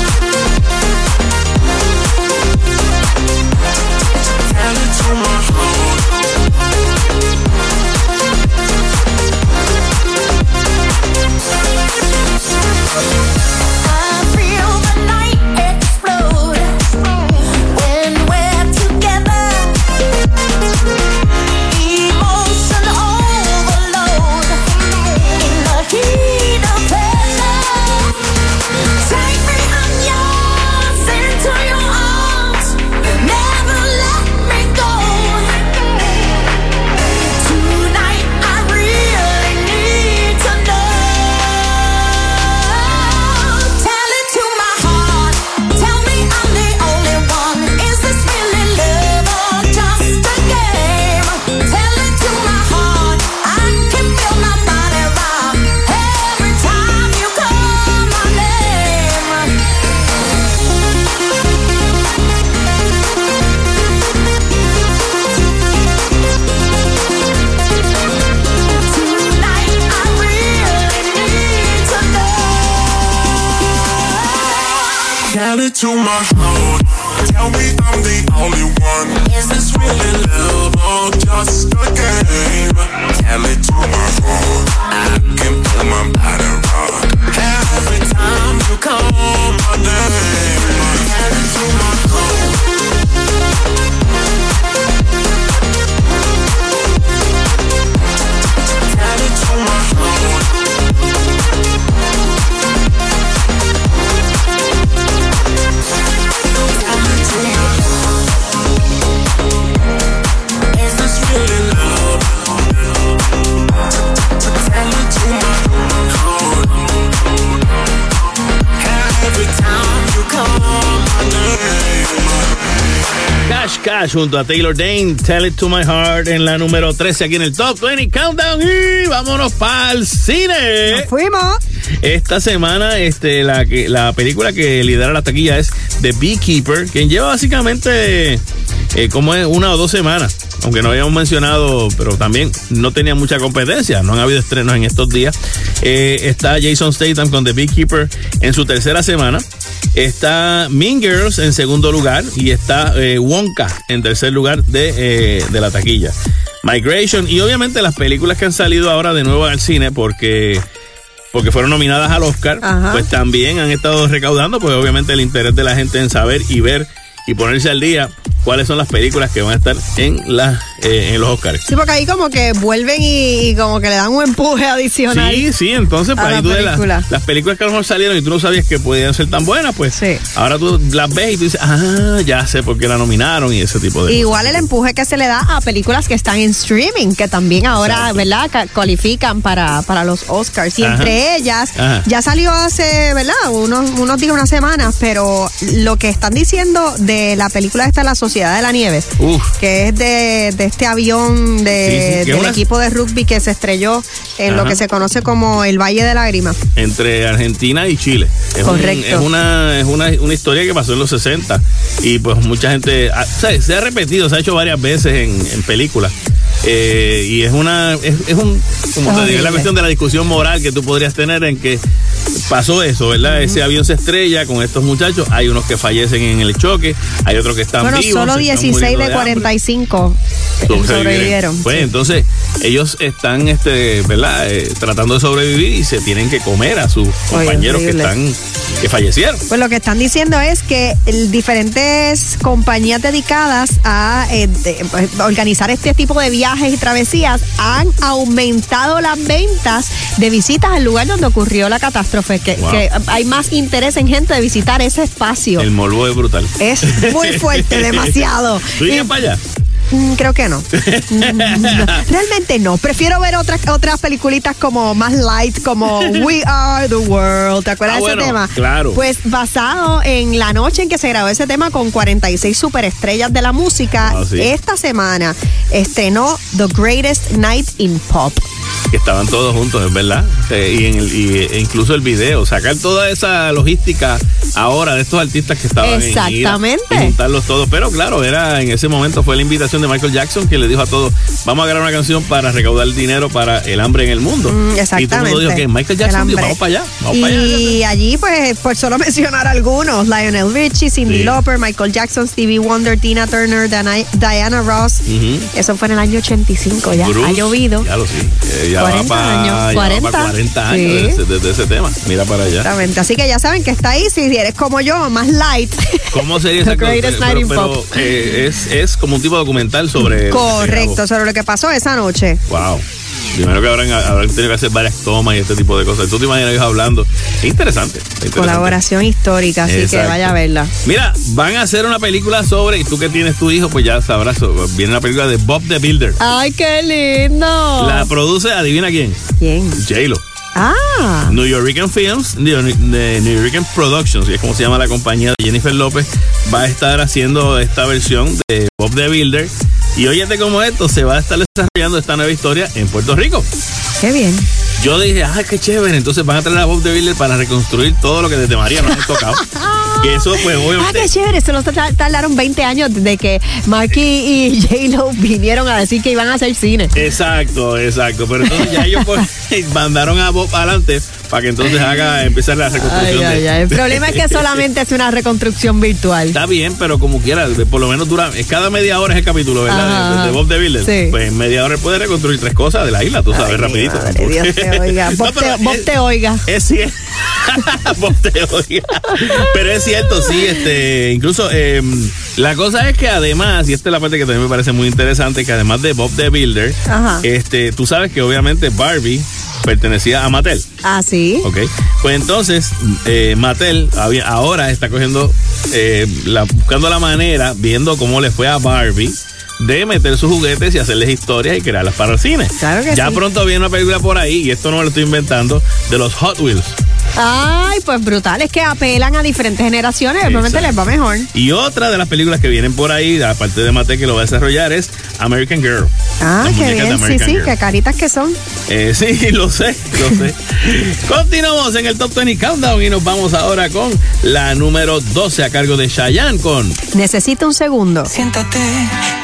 I'm the only one. Is this really love or just a game? Tell it to my heart. I can feel my body rock every time you call my name. Tell it to my heart. Cash junto a Taylor Dane, Tell It to My Heart en la número 13 aquí en el Top 20 Countdown y vámonos para el cine. fuimos. Esta semana este, la, que, la película que lidera la taquilla es The Beekeeper, quien lleva básicamente eh, como es una o dos semanas. Aunque no habíamos mencionado, pero también no tenía mucha competencia. No han habido estrenos en estos días. Eh, está Jason Statham con The Beekeeper en su tercera semana. Está Mean Girls en segundo lugar. Y está eh, Wonka en tercer lugar de, eh, de la taquilla. Migration y obviamente las películas que han salido ahora de nuevo al cine porque porque fueron nominadas al Oscar, Ajá. pues también han estado recaudando, pues obviamente el interés de la gente en saber y ver y ponerse al día cuáles son las películas que van a estar en, las eh, en los Oscars. Sí, porque ahí como que vuelven y, y como que le dan un empuje adicional. Sí, sí, entonces pues a ahí tú las- película. las películas que a lo mejor salieron y tú no sabías que podían ser tan buenas, pues ahora tú las ves y tú dices, ah, ya sé por qué la nominaron y ese tipo de Igual el empuje que se le da a películas que están en streaming, que también ahora, ¿verdad?, Ca- cualifican para, para los Oscars. Y Ajá. entre ellas, Ajá. ya salió hace, ¿verdad?, unos, unos días, unas semanas, pero lo que están diciendo de la película esta, La Sociedad de la Nieve, Uf. que es de, de este avión de, Sí, sí, que es del equipo de rugby que se estrelló en lo que se conoce como el Valle de Lágrimas. entre Argentina y Chile. Es, un- Correcto. es una es una, una historia que pasó en los 60 y pues mucha gente ah, se, se ha repetido, se ha hecho varias veces en, en películas. Eh, y es una es, es un como te digo, es la cuestión de la discusión moral que tú podrías tener en que pasó eso, ¿verdad? Ese avión se estrella con estos muchachos, hay unos que fallecen en el choque, hay otros que están Bueno, vivos. Solo se están 16 muriendo de hambre. 45 sobrevivieron. sobrevivieron. Pues entonces ellos están, este, ¿verdad? Eh, tratando de sobrevivir y se tienen que comer a sus compañeros que están, que fallecieron. Pues lo que están diciendo es que diferentes compañías dedicadas a eh, de- pues, organizar este tipo de viajes y travesías han aumentado las ventas de visitas al lugar donde ocurrió la catástrofe, que, Wow. que hay más interés en gente de visitar ese espacio. El morbo es brutal. Es muy fuerte, demasiado. ¿Tú irías para allá? Mm, Creo que no. No. Realmente no. Prefiero ver otras otras peliculitas como más light, como We Are the World. ¿Te acuerdas Ah, de ese bueno, tema? claro. Pues basado en la noche en que se grabó ese tema con 46 superestrellas de la música, Ah, sí. esta semana estrenó The Greatest Night in Pop. Que estaban todos juntos, es verdad. Eh, y, en el- y- e incluso el video, sacar toda esa logística ahora de estos artistas que estaban en gira Exactamente. y juntarlos todos. Pero claro, era en ese momento fue la invitación de Michael Jackson que le dijo a todos, vamos a grabar una canción para recaudar dinero para el hambre en el mundo. Mm, Y todo el exactamente. mundo dijo que Michael El Jackson dijo, vamos para allá, vamos para allá. Y allí, pues, por solo mencionar algunos, Lionel Richie, Cindy Sí. Lauper, Michael Jackson, Stevie Wonder, Tina Turner, Dana- Diana Ross. Eso fue en el año 85 ya. Bruce, ha llovido. Ya lo sí. Eh, ya 40 va para años, 40. 40 años Sí. desde, desde ese tema. Mira para allá. Exactamente. Así que ya saben que está ahí. Si eres como yo, más light. ¿Cómo sería esa cosa? Pero, pero, eh, es, es como un tipo de documental sobre. Correcto, sobre lo que pasó esa noche. Wow. Primero que habrán, habrán tenido que hacer varias tomas y este tipo de cosas. Tú te imaginas ellos hablando. Es interesante. es interesante. Colaboración histórica, así que vaya a verla. Mira, van a hacer una película sobre, y tú que tienes tu hijo, pues ya sabrás, viene una película de Bob the Builder. ¡Ay, qué lindo! La produce, adivina quién. ¿Quién? J-Lo. Ah. New Yorican Films, de New Yorican Productions, que es como se llama la compañía de Jennifer López, va a estar haciendo esta versión de Bob the Builder. Y óyete como esto, se va a estar desarrollando esta nueva historia en Puerto Rico. Qué bien. Yo dije, ah, qué chévere. Entonces van a traer a Bob the Builder para reconstruir todo lo que desde María nos ha tocado. que eso, pues, Ah, obviamente. qué chévere. Solo tar- tardaron 20 años desde que Marky y J-Lo vinieron a decir que iban a hacer cine. Exacto, exacto. Pero entonces ya ellos pues, mandaron a Bob adelante para que entonces haga empezar la reconstrucción. Ay, ay, de- ay. El problema es que solamente es una reconstrucción virtual. Está bien, pero como quiera, por lo menos dura, es cada media hora es el capítulo, ¿verdad? De-. De, Bob de Builder. Sí. Pues en media hora puede reconstruir tres cosas de la isla, tú sabes, rapidito. Madre, Dios te oiga. Bob, No, te, Bob es- te oiga. Es cierto. Pero es cierto, sí, este, incluso eh, la cosa es que además, y esta es la parte que también me parece muy interesante, que además de Bob the Builder, Ajá. este, tú sabes que obviamente Barbie pertenecía a Mattel. Ah, sí. Ok, pues entonces eh, Mattel había- ahora está cogiendo, eh, la, buscando la manera, viendo cómo le fue a Barbie de meter sus juguetes y hacerles historias y crearlas para el cine. Claro que ya sí. pronto viene una película por ahí, y esto no me lo estoy inventando, de los Hot Wheels. Ay, pues brutal. Es que apelan a diferentes generaciones. Obviamente les va mejor. Y otra de las películas que vienen por ahí, aparte de Mattel que lo va a desarrollar, es American Girl. Ah, qué bien. Sí, sí, Girl. qué caritas que son. Eh, sí, lo sé, lo sé. Continuamos en el Top 20 Countdown y nos vamos ahora con la número 12 a cargo de Chayanne con Necesito un segundo. Siéntate,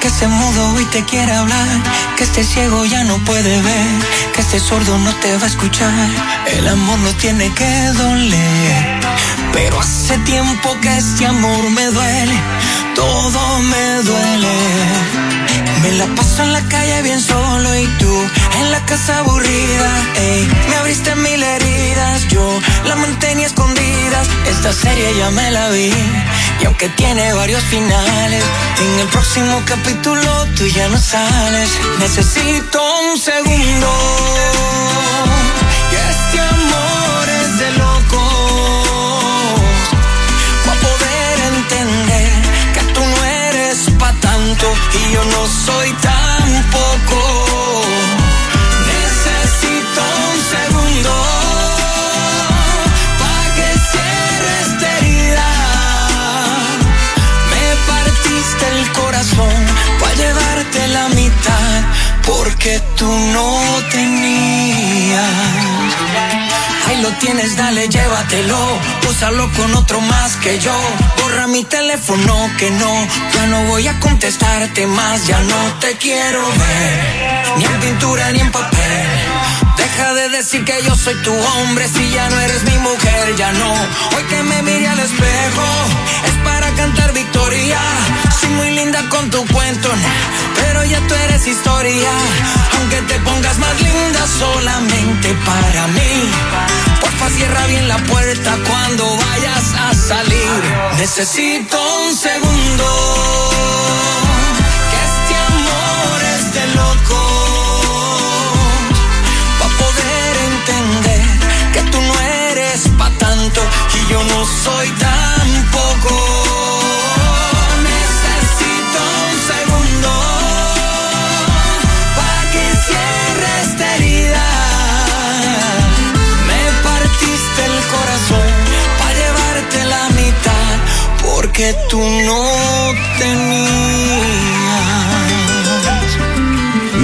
que este mudo hoy te quiere hablar, que este ciego ya no puede ver, que este sordo no te va a escuchar. El amor no tiene que pero hace tiempo que este amor me duele, todo me duele. Me la paso en la calle bien solo y tú en la casa aburrida. Me abriste mil heridas, yo la mantenía escondidas. Esta serie ya me la vi y aunque tiene varios finales, en el próximo capítulo tú ya no sales. Necesito un segundo. Y yo no soy tampoco. Necesito un segundo pa' que cierre esta herida. Me partiste el corazón pa' llevarte la mitad porque tú no tenías. Lo tienes, dale, llévatelo. Úsalo con otro más que yo. Borra mi teléfono que no. Ya no voy a contestarte más. Ya no te quiero ver. Ni en pintura ni en papel. Deja de decir que yo soy tu hombre si ya no eres mi mujer, ya no. Hoy que me mire al espejo es para cantar victoria. Soy muy linda con tu cuento, pero ya tú eres historia. Aunque te pongas más linda solamente para mí. Porfa, cierra bien la puerta cuando vayas a salir. Necesito un segundo. Yo no soy tampoco. Necesito un segundo pa' que cierre esta herida.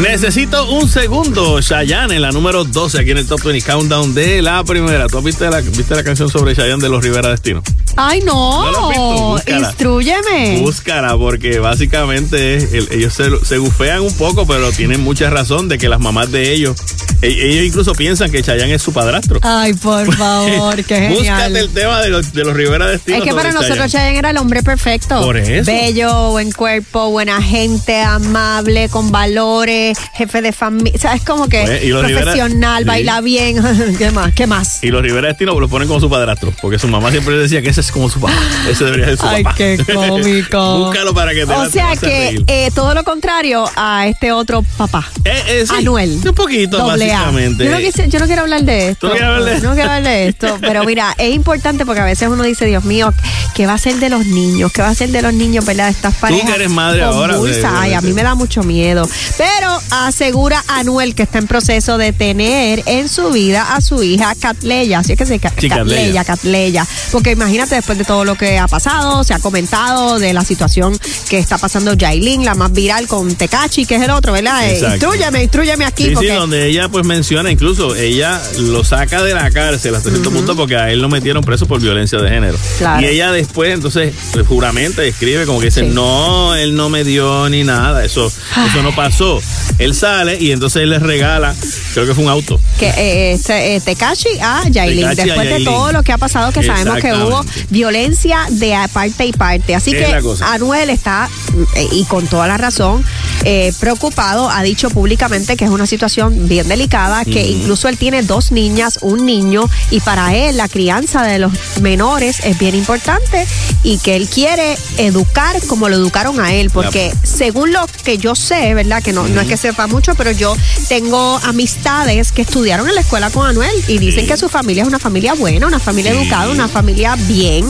Necesito un segundo, Chayanne, en la número 12 aquí en el Top 20 Countdown de la primera. ¿Tú viste la, viste la canción sobre Chayanne de los Rivera Destino? Ay, ¿No no. Búscala. Instrúyeme. Búscala, porque básicamente es- el- ellos se, se gufean un poco, pero tienen mucha razón de que las mamás de ellos, e- ellos incluso piensan que Chayanne es su padrastro. Ay, por favor, qué Búscate genial. el tema de los, de los Rivera Destino. Es que para nosotros Chayanne. Chayanne era el hombre perfecto. Por eso. Bello, buen cuerpo, buena gente, amable, con valores, jefe de familia. O sea, es como que y los Rivera- profesional, Sí. baila bien. ¿Qué más? ¿Qué más? Y los Rivera Destino lo ponen como su padrastro, porque su mamá siempre decía que ese es como su papá. Ese debería ser su Ay, papá. qué cómico. Búscalo para que te O sea que eh, todo lo contrario a este otro papá. Eh, sí, Anuel. Un poquito, Doble A. básicamente. Yo no, quise- yo no quiero hablar de esto. ¿Tú no quieres hablar de esto? No quiero hablar de esto. Pero mira, es importante porque a veces uno dice, Dios mío, ¿qué va a ser de los niños? ¿Qué va a ser de los niños, verdad? Estas parejas. que eres madre ahora, convulsas. Ay, a mí me da mucho miedo. Pero asegura Anuel que está en proceso de tener en su vida a su hija Catleya. Así es que se Sí, Catleya. Catleya. Porque imagínate después de todo lo que ha pasado, se ha comentado de la situación que está pasando Yailin, la más viral con Tecachi, que es el otro, ¿verdad? Eh, Exacto. Instrúyeme, instrúyeme aquí. Sí, sí, porque donde ella pues menciona, incluso ella lo saca de la cárcel hasta cierto punto porque a él lo metieron preso por violencia de género. Claro. Y ella después entonces pues, juramenta y escribe como que dice, no, él no me dio ni nada, eso, eso no pasó. Él sale y entonces él le regala, creo que fue un auto. que eh, este, eh, Tekashi a Yailin. Tekashi a Después de todo lo que ha pasado, que sabemos que hubo violencia de parte y parte. Así Es que. Anuel está, eh, y con toda la razón, eh, preocupado. Ha dicho públicamente que es una situación bien delicada, que incluso él tiene dos niñas, un niño, y para él la crianza de los menores es bien importante y que él quiere educar como lo educaron a él, porque según lo que yo sé, ¿verdad? Que no, no es que sepa mucho, pero yo tengo amistades que estudiaron en la escuela con Anuel y dicen que su familia es una familia buena, una familia Sí. educada, una familia bien.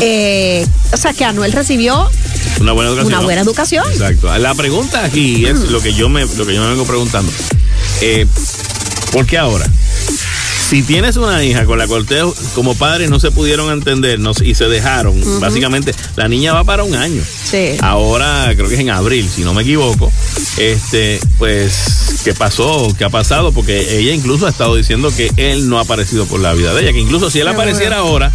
Eh, o sea, que Anuel recibió Una buena educación. una buena educación. Exacto. La pregunta aquí es lo que yo me, lo que yo me vengo preguntando. Eh, ¿Por qué ahora? Si tienes una hija con la cual como padres no se pudieron entender no, y se dejaron, básicamente la niña va para un año. Sí. Ahora creo que es en abril, si no me equivoco. Este, pues, ¿qué pasó? ¿Qué ha pasado? Porque ella incluso ha estado diciendo que él no ha aparecido por la vida de ella, que incluso si él apareciera ahora,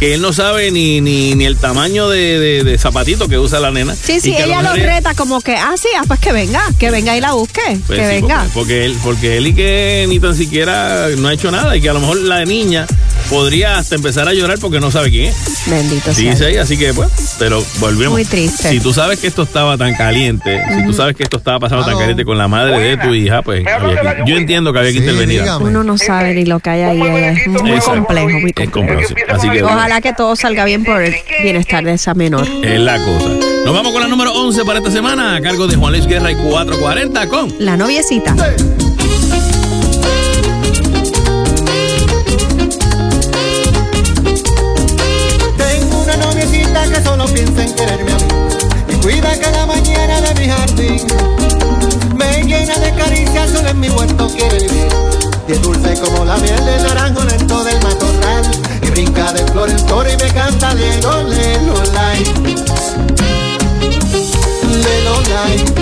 que él no sabe ni, ni, ni el tamaño de, de- de zapatito que usa la nena. Sí, sí, ella lo reta como que, ah, sí, ah, pues que venga, que venga y la busque, pues que sí, venga. Porque, porque él, porque él y que ni tan siquiera no ha hecho nada y que a lo mejor la niña podría hasta empezar a llorar porque no sabe quién es. Bendito sea. Dice ella, así que pues, pero volvemos. Muy triste. Si tú sabes que esto estaba tan caliente, si tú sabes que esto estaba pasando tan caliente con la madre de tu hija, pues había que- yo entiendo que había que intervenir. Uno no sabe ni lo que hay ahí, es muy Exacto. complejo, muy Es complejo. complejo, sí. Así que Ojalá que todo salga bien por el bienestar de esa menor. es la cosa. Nos vamos con la número 11 para esta semana, a cargo de Juan Luis Guerra y 440 con La noviecita. Tengo piensa en quererme a mí y cuida cada mañana de mi jardín. Me llena de caricias, solo en mi huerto quiere vivir. Y es dulce como la miel del naranjo lento del matorral. Y brinca de flor en flor y me canta lelo, lelo. Lelo. Lelo,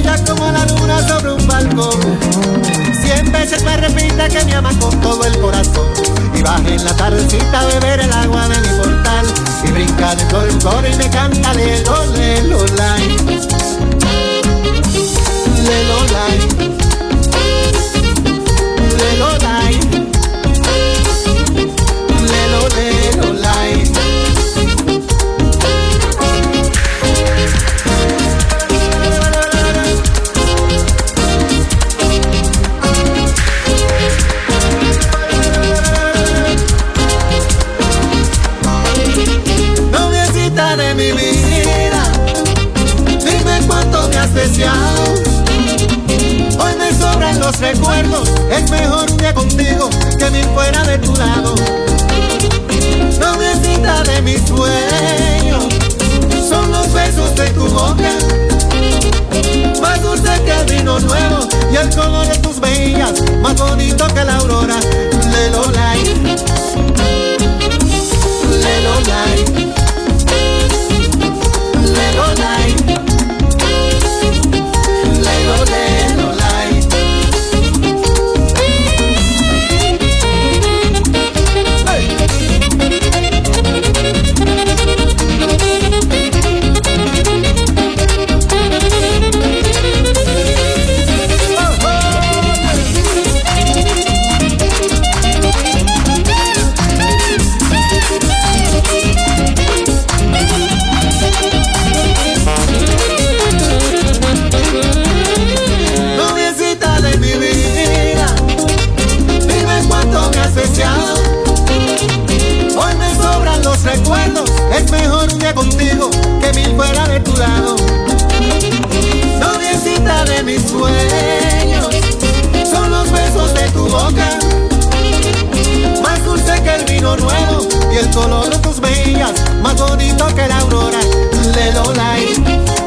bella como la luna sobre un balcón. Cien veces me repite que me ama con todo el corazón. Y baja en la tardecita a beber el agua de mi portal. Y brinca de flor en flor y me canta lelo, lelo, lai Lelo, lai Lelo, lai recuerdos es mejor que contigo que mil fuera de tu lado. No necesita de mis sueños, son los besos de tu boca. Más dulce que el vino nuevo y el color de tus mejillas, más bonito que la aurora. Lelo light, Lelo light. lado, noviecita de mis sueños, son los besos de tu boca, más dulce que el vino nuevo y el color de tus mejillas, más bonito que la aurora, de Lolai.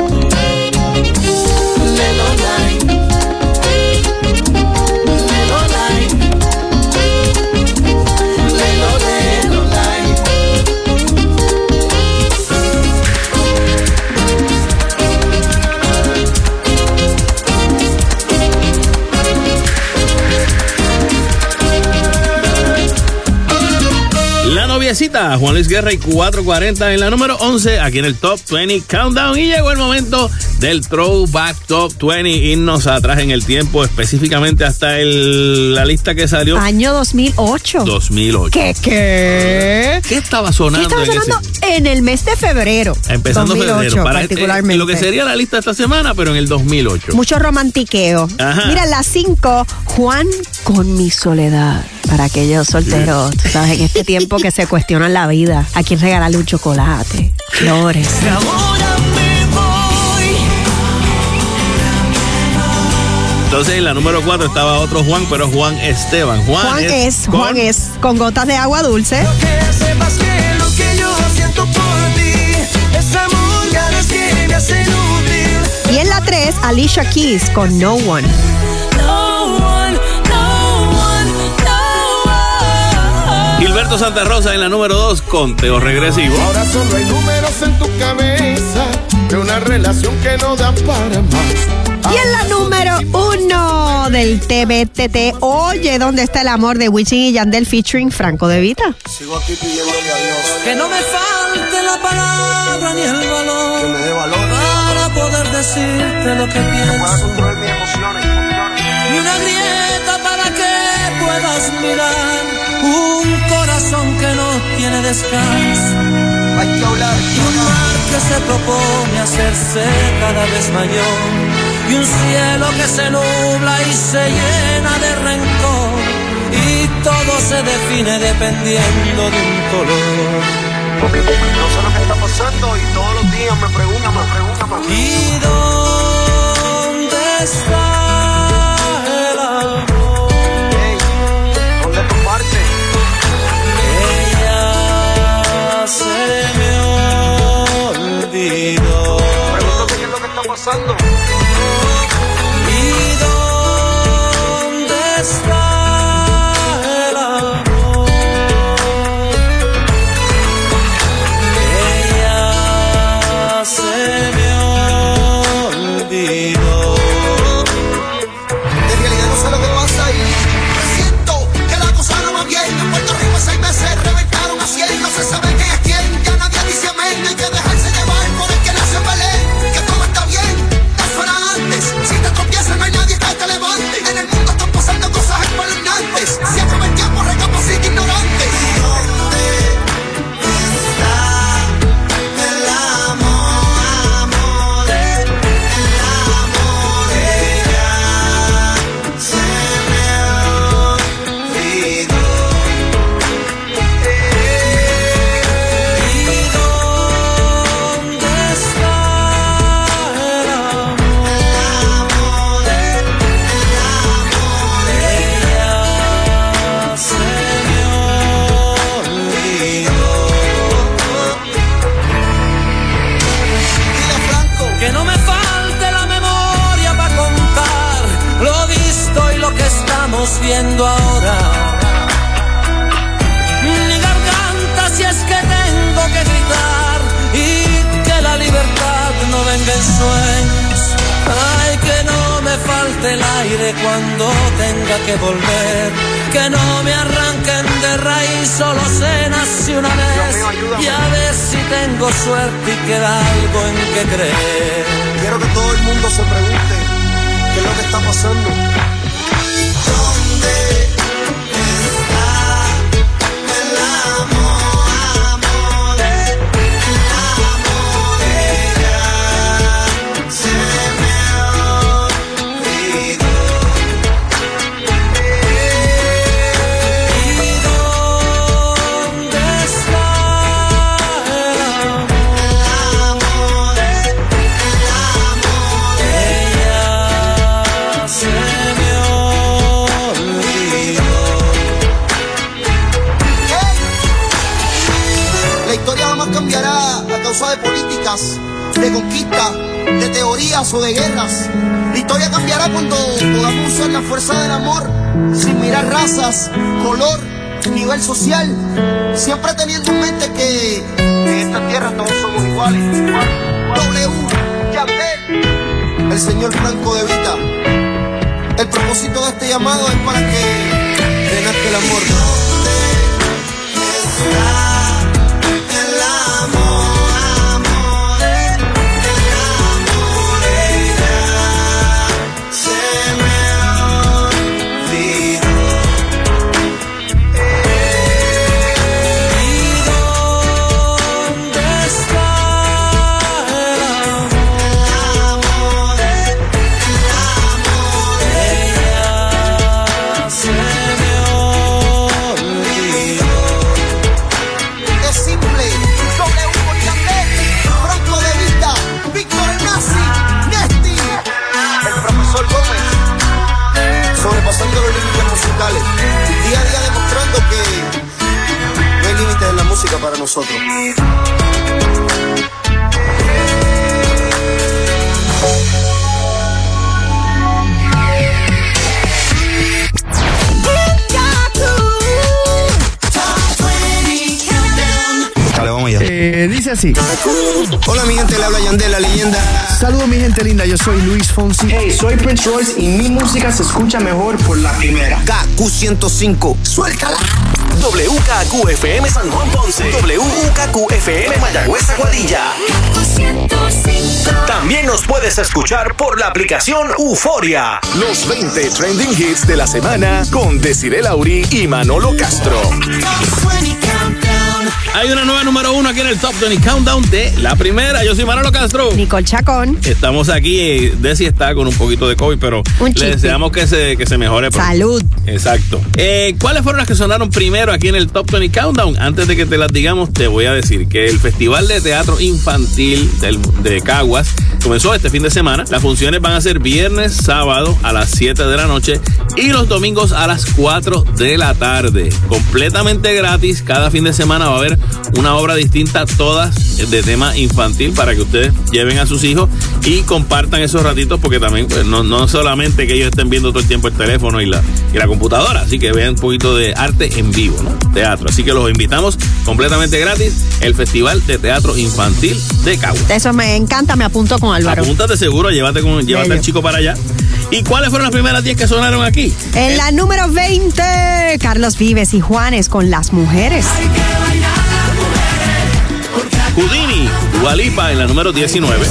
Noviecita, Juan Luis Guerra y 440 en la número 11, aquí en el Top 20 Countdown. Y llegó el momento del Throwback Top 20, irnos atrás en el tiempo, específicamente hasta el- la lista que salió Año 2008. 2008. ¿Qué qué? ¿Qué estaba ¿Qué sonando? estaba en ese- sonando en el mes de febrero? Empezando 2008, febrero, para eh, particularmente. lo que sería la lista esta semana, pero en el 2008. Mucho romantiqueo. Ajá. Mira, las 5, Juan con mi soledad. Para aquellos solteros, tú sabes, en este tiempo que se cuestionan la vida. ¿A quién regalarle un chocolate? Flores. Entonces en la número 4 estaba otro Juan, pero Juan Esteban. Juan, Juan es, con- Juan es con gotas de agua dulce. Que sepas que lo que yo siento por ti es amor, ganas que me hacen útil. Y en la 3, Alicia Keys con No One. Gilberto Santa Rosa en la número 2, conteo regresivo. Ahora solo hay números en tu cabeza de una relación que no da para más. Y en la número 1 del TBTT, Oye, ¿dónde está el amor de Wisin y Yandel featuring Franco De Vita? Sigo aquí pidiéndole a Dios que no me falte la palabra ni el valor, que me dé valor para poder decirte lo que pienso. Pueda controlar mis emociones, y una grieta para que puedas mirar un corazón que no tiene descanso. Hay que hablar. Y un mar que se propone hacerse cada vez mayor. Y un cielo que se nubla y se llena de rencor. Y todo se define dependiendo de un color. No sé lo que está pasando y todos los días me preguntan, me preguntan, me preguntan. ¿Y dónde está me olvidó. Pregúntate qué es lo que está pasando. Me falte el aire cuando tenga que volver. Que no me arranquen de raíz solo cenas y una vez. Y a ver si tengo suerte y queda algo en que creer. Quiero que todo el mundo se pregunte qué es lo que está pasando. De conquista, de teorías o de guerras. La historia cambiará cuando podamos usar la fuerza del amor, sin mirar razas, color, nivel social, siempre teniendo en mente que en esta tierra todos somos iguales. W, Yandel, el señor Franco de Vita. El propósito de este llamado es para que renazca el amor. Nosotros. Dale, vamos allá. Eh, dice así. Hola, mi gente, le habla Yandel, la leyenda. Saludos mi gente linda, yo soy Luis Fonsi. Hey, soy Prince Royce y mi música se escucha mejor por la primera. KQ105. Suéltala. WKQFM San Juan Ponce. WKQFM Mayagüez Aguadilla. También nos puedes escuchar por la aplicación Euforia. Los 20 trending hits de la semana con Desiree Lauri y Manolo Castro. Hay una nueva número uno aquí en el Top 20 Countdown de la primera. Yo soy Manolo Castro. Nicole Chacón. Estamos aquí. eh, Desi está con un poquito de COVID, pero Un le deseamos que se, que se mejore. Salud. Exacto. Eh, ¿Cuáles fueron las que sonaron primero aquí en el Top 20 Countdown? Antes de que te las digamos, te voy a decir que el Festival de Teatro Infantil de Caguas comenzó este fin de semana. Las funciones van a ser viernes, sábado a las 7 de la noche y los domingos a las 4 de la tarde. Completamente gratis. Cada fin de semana va a haber una obra distinta, todas de tema infantil, para que ustedes lleven a sus hijos y compartan esos ratitos, porque también pues, no, no solamente que ellos estén viendo todo el tiempo el teléfono y la, y la computadora, así que vean un poquito de arte en vivo, ¿no? Teatro. Así que los invitamos completamente gratis, el Festival de Teatro Infantil de Caguas. Eso me encanta, me apunto con Álvaro. Apúntate seguro, llévate, con, llévate al chico para allá. ¿Y cuáles fueron las primeras 10 que sonaron aquí? En la número 20, Carlos Vives y Juanes con las mujeres. Houdini, Dualipa en la número 19.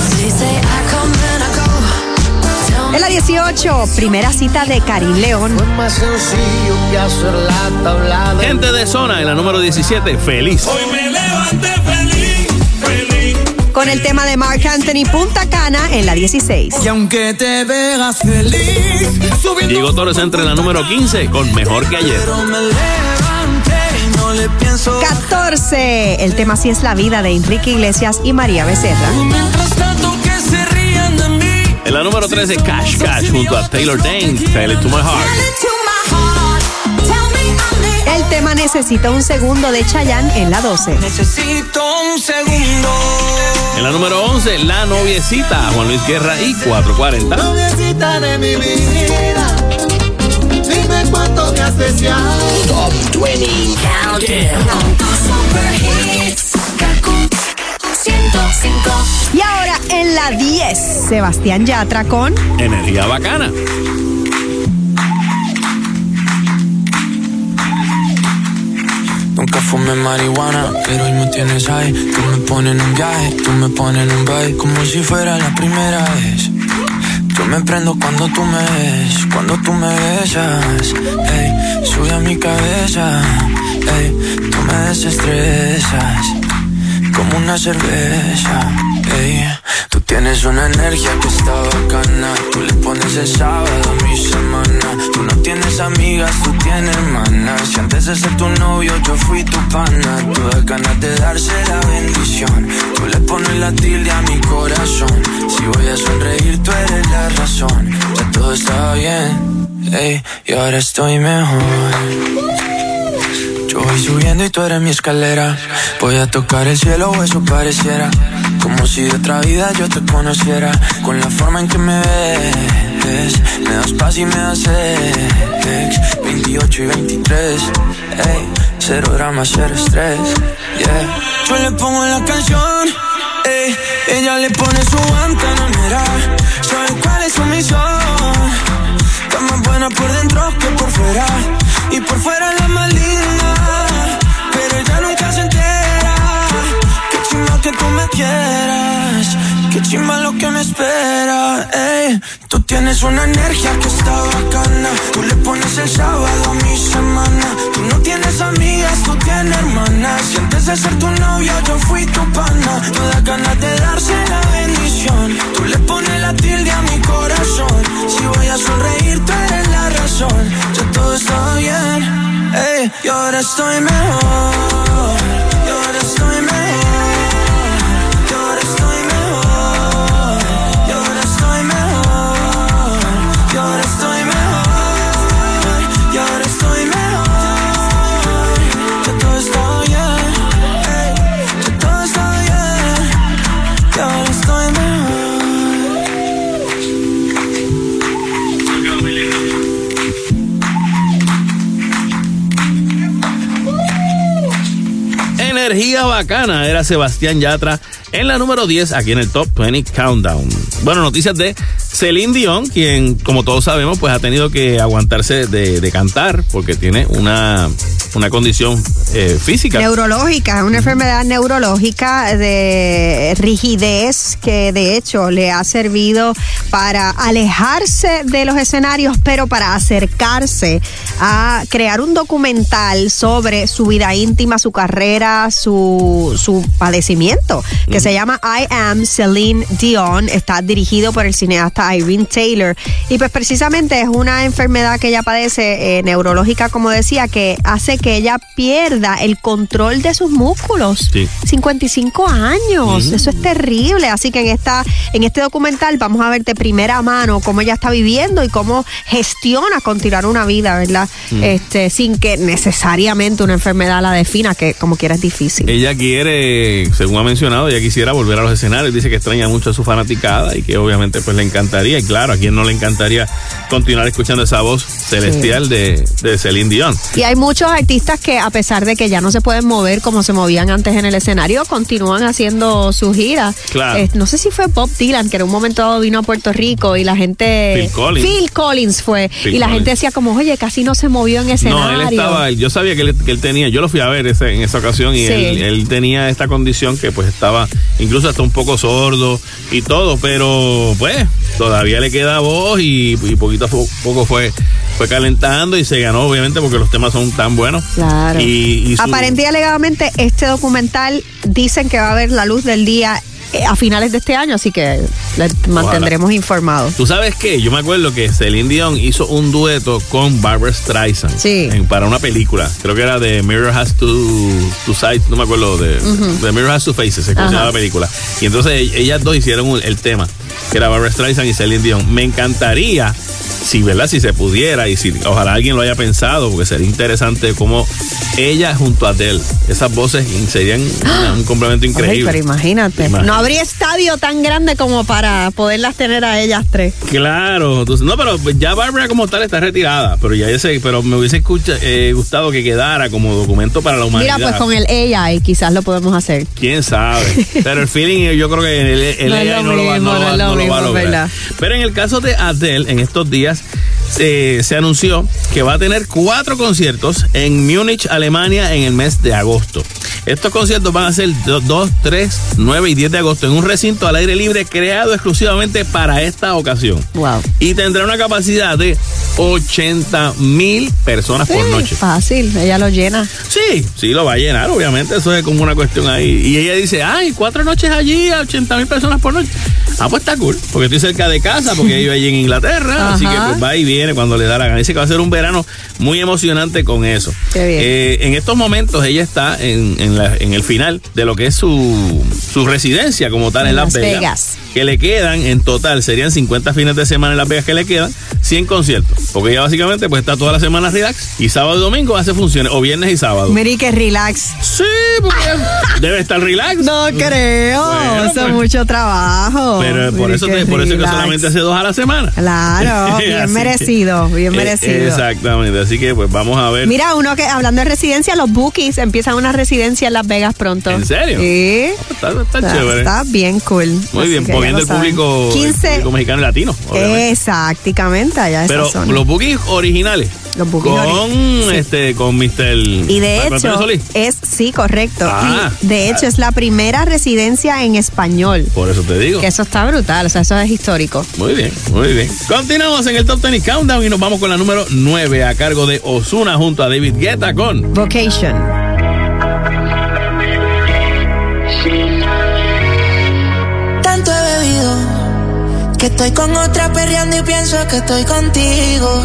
En la 18, primera cita de Karim León. Más sencillo que hacer la tabla de Gente de zona en la número 17, Feliz. Hoy me levanté feliz. Con el tema de Mark Anthony Punta Cana en la 16. Y aunque te veas feliz, Diego Torres entre la número 15 con Mejor que ayer. pero me levanté y no le pienso 14, el tema Si es la vida de Enrique Iglesias y María Becerra. En la número 13, Cash Cash junto a Taylor Dane, Tell It to My Heart. El tema Necesita un segundo de Chayanne en la 12. Necesito un segundo. En la número 11, La Noviecita, Juan Luis Guerra y 440. Noviecita de mi vida. Dime cuánto me has deseado. Top 20 Y ahora en la 10, Sebastián Yatra con Energía bacana. Nunca fumé marihuana, pero hoy me tienes ahí. Tú me pones en un viaje, tú me pones en un baile, como si fuera la primera vez. Yo me prendo cuando tú me ves, cuando tú me besas. Ey, sube a mi cabeza, ey, tú me desestresas, como una cerveza. Ey, tienes una energía que está bacana, tú le pones el sábado a mi semana. Tú no tienes amigas, tú tienes hermanas. Si antes de ser tu novio yo fui tu pana, tú das de darse la bendición. Tú le pones la tilde a mi corazón. Si voy a sonreír, tú eres la razón. Ya todo está bien, ey, y ahora estoy mejor. Yo voy subiendo y tú eres mi escalera. Voy a tocar el cielo o eso pareciera. Como si de otra vida yo te conociera. Con la forma en que me ves. Me das paz y me das ex. 28 y 23. Ey, cero drama, cero estrés. Yeah. Yo le pongo la canción. Ey, ella le pone su guantanamera. ¿Sabe cuál es su misión? Está más buena por dentro que por fuera. Y por fuera la más linda. Pero ella nunca se me quieras. Qué chimba lo que me espera. Ey, tú tienes una energía que está bacana. Tú le pones el sábado a mi semana. Tú no tienes amigas, tú tienes hermanas. Y antes de ser tu novio, yo fui tu pana. No da ganas de darse la bendición. Tú le pones la tilde a mi corazón. Si voy a sonreír, tú eres la razón. Ya todo está bien. Ey, y ahora estoy mejor. Y ahora estoy mejor. Bacana era Sebastián Yatra en la número 10 aquí en el Top 20 Countdown. Bueno, noticias de Celine Dion, quien como todos sabemos pues ha tenido que aguantarse de, de cantar porque tiene una, una condición eh, física. Neurológica, una enfermedad neurológica de rigidez que de hecho le ha servido para alejarse de los escenarios, pero para acercarse a crear un documental sobre su vida íntima, su carrera, su, su padecimiento, que se llama I Am Celine Dion. Está dirigido por el cineasta Irene Taylor. Y pues precisamente es una enfermedad que ella padece, eh, neurológica, como decía, que hace que ella pierda el control de sus músculos. Sí. 55 años, Mm. eso es terrible. Así que en esta, en este documental vamos a ver de primera mano cómo ella está viviendo y cómo gestiona continuar una vida, ¿verdad? Mm. Este, sin que necesariamente una enfermedad la defina, que como quiera es difícil. Ella quiere, según ha mencionado, ella quisiera volver a los escenarios. Dice que extraña mucho a su fanaticada y que obviamente pues le encantaría. Y claro, a quien no le encantaría continuar escuchando esa voz celestial de, de Celine Dion. Y hay muchos artistas que a pesar de que ya no se pueden mover como se movían antes en el escenario, continúan haciendo sus giras. Claro. Eh, no sé si fue Bob Dylan, que en un momento dado vino a Puerto Rico y la gente... Phil Collins. Phil Collins fue. Phil y la Collins. gente decía como, oye, casi no se movió en escenario. No, él estaba, yo sabía que él, que él tenía, yo lo fui a ver ese- en esa ocasión y Sí. él, él tenía esta condición que pues estaba incluso hasta un poco sordo y todo, pero pues todavía le queda voz y, y poquito a poco fue, fue calentando y se ganó obviamente porque los temas son tan buenos. Claro. Y, y su- Aparente y alegadamente, este documental dicen que va a ver la luz del día eh, a finales de este año, así que les mantendremos informados. Tú sabes qué, yo me acuerdo que Celine Dion hizo un dueto con Barbara Streisand Sí. en- para una película. Creo que era de Mirror Has Two, two Sides, no me acuerdo de, de Mirror Has Two Faces, se llamaba la película. Y entonces ellas dos hicieron el tema, que era Barbara Streisand y Celine Dion. Me encantaría, si verdad, si se pudiera y si ojalá alguien lo haya pensado, porque sería interesante como ella junto a Adele, esas voces serían una- un complemento increíble. pero imagínate, Imagínate. no habría estadio tan grande como para poderlas tener a ellas tres. Claro, entonces, no, pero ya Barbara como tal está retirada, pero ya ese, pero me hubiese escucha- eh, gustado que quedara como documento para la humanidad. Mira, pues con el AI quizás lo podemos hacer. Quién sabe. Pero el feeling yo creo que el, el No AI lo no lo va, no lo no va- lo no lo va a mismo, lograr. ¿verdad? Pero en el caso de Adele, en estos días eh, se anunció que va a tener cuatro conciertos en Múnich, Alemania, en el mes de agosto. Estos conciertos van a ser 2, 3, 9 y 10 de agosto en un recinto al aire libre creado exclusivamente para esta ocasión. Wow. Y tendrá una capacidad de 80 mil personas por noche. Fácil, ella lo llena. Sí, sí lo va a llenar, obviamente, eso es como una cuestión ahí. Y ella dice, ay, cuatro noches allí a 80 mil personas por noche. Ah, pues está cool, porque estoy cerca de casa, porque yo allí en Inglaterra, así que pues va y viene cuando le da la gana. Dice que va a ser un verano muy emocionante con eso. Qué bien. Eh, en estos momentos ella está en, en la- en el final de lo que es su, su residencia como tal en, En Las Vegas, Vegas. Que le quedan en total, serían 50 fines de semana en Las Vegas que le quedan, 100 conciertos. Porque ella básicamente pues está toda la semana relax y sábado y domingo hace funciones, o viernes y sábado. Miri, que relax. Sí, porque debe estar relax. No creo. Bueno, eso pues. es mucho trabajo. Pero por Miri, eso, te- por eso que solamente hace dos a la semana. Claro, bien que- merecido, bien Eh, merecido. exactamente, así que pues vamos a ver. Mira, uno que hablando de residencia, los Bookies empiezan una residencia en Las Vegas pronto. ¿En serio? Sí. Está, está Está, chévere. está bien cool. Muy Así bien, moviendo el saben. público, el 15. público mexicano y latino. obviamente. Exactamente, allá Pero zona. los bookies originales. Los con sí. este, con Mr. Y de hecho, Solís. es, sí, correcto. Ah, y de hecho, es la primera residencia en español. Por eso te digo. Que eso está brutal, o sea, eso es histórico. Muy bien, muy bien. Continuamos en el Top Tennis Countdown y nos vamos con la número 9 a cargo de Osuna junto a David Guetta con Vocation. Tanto he bebido que estoy con otra perreando y pienso que estoy contigo,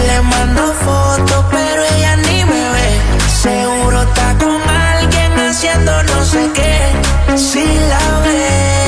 le mando fotos, pero ella ni me ve. Seguro está con alguien haciendo no sé qué. Si la ven,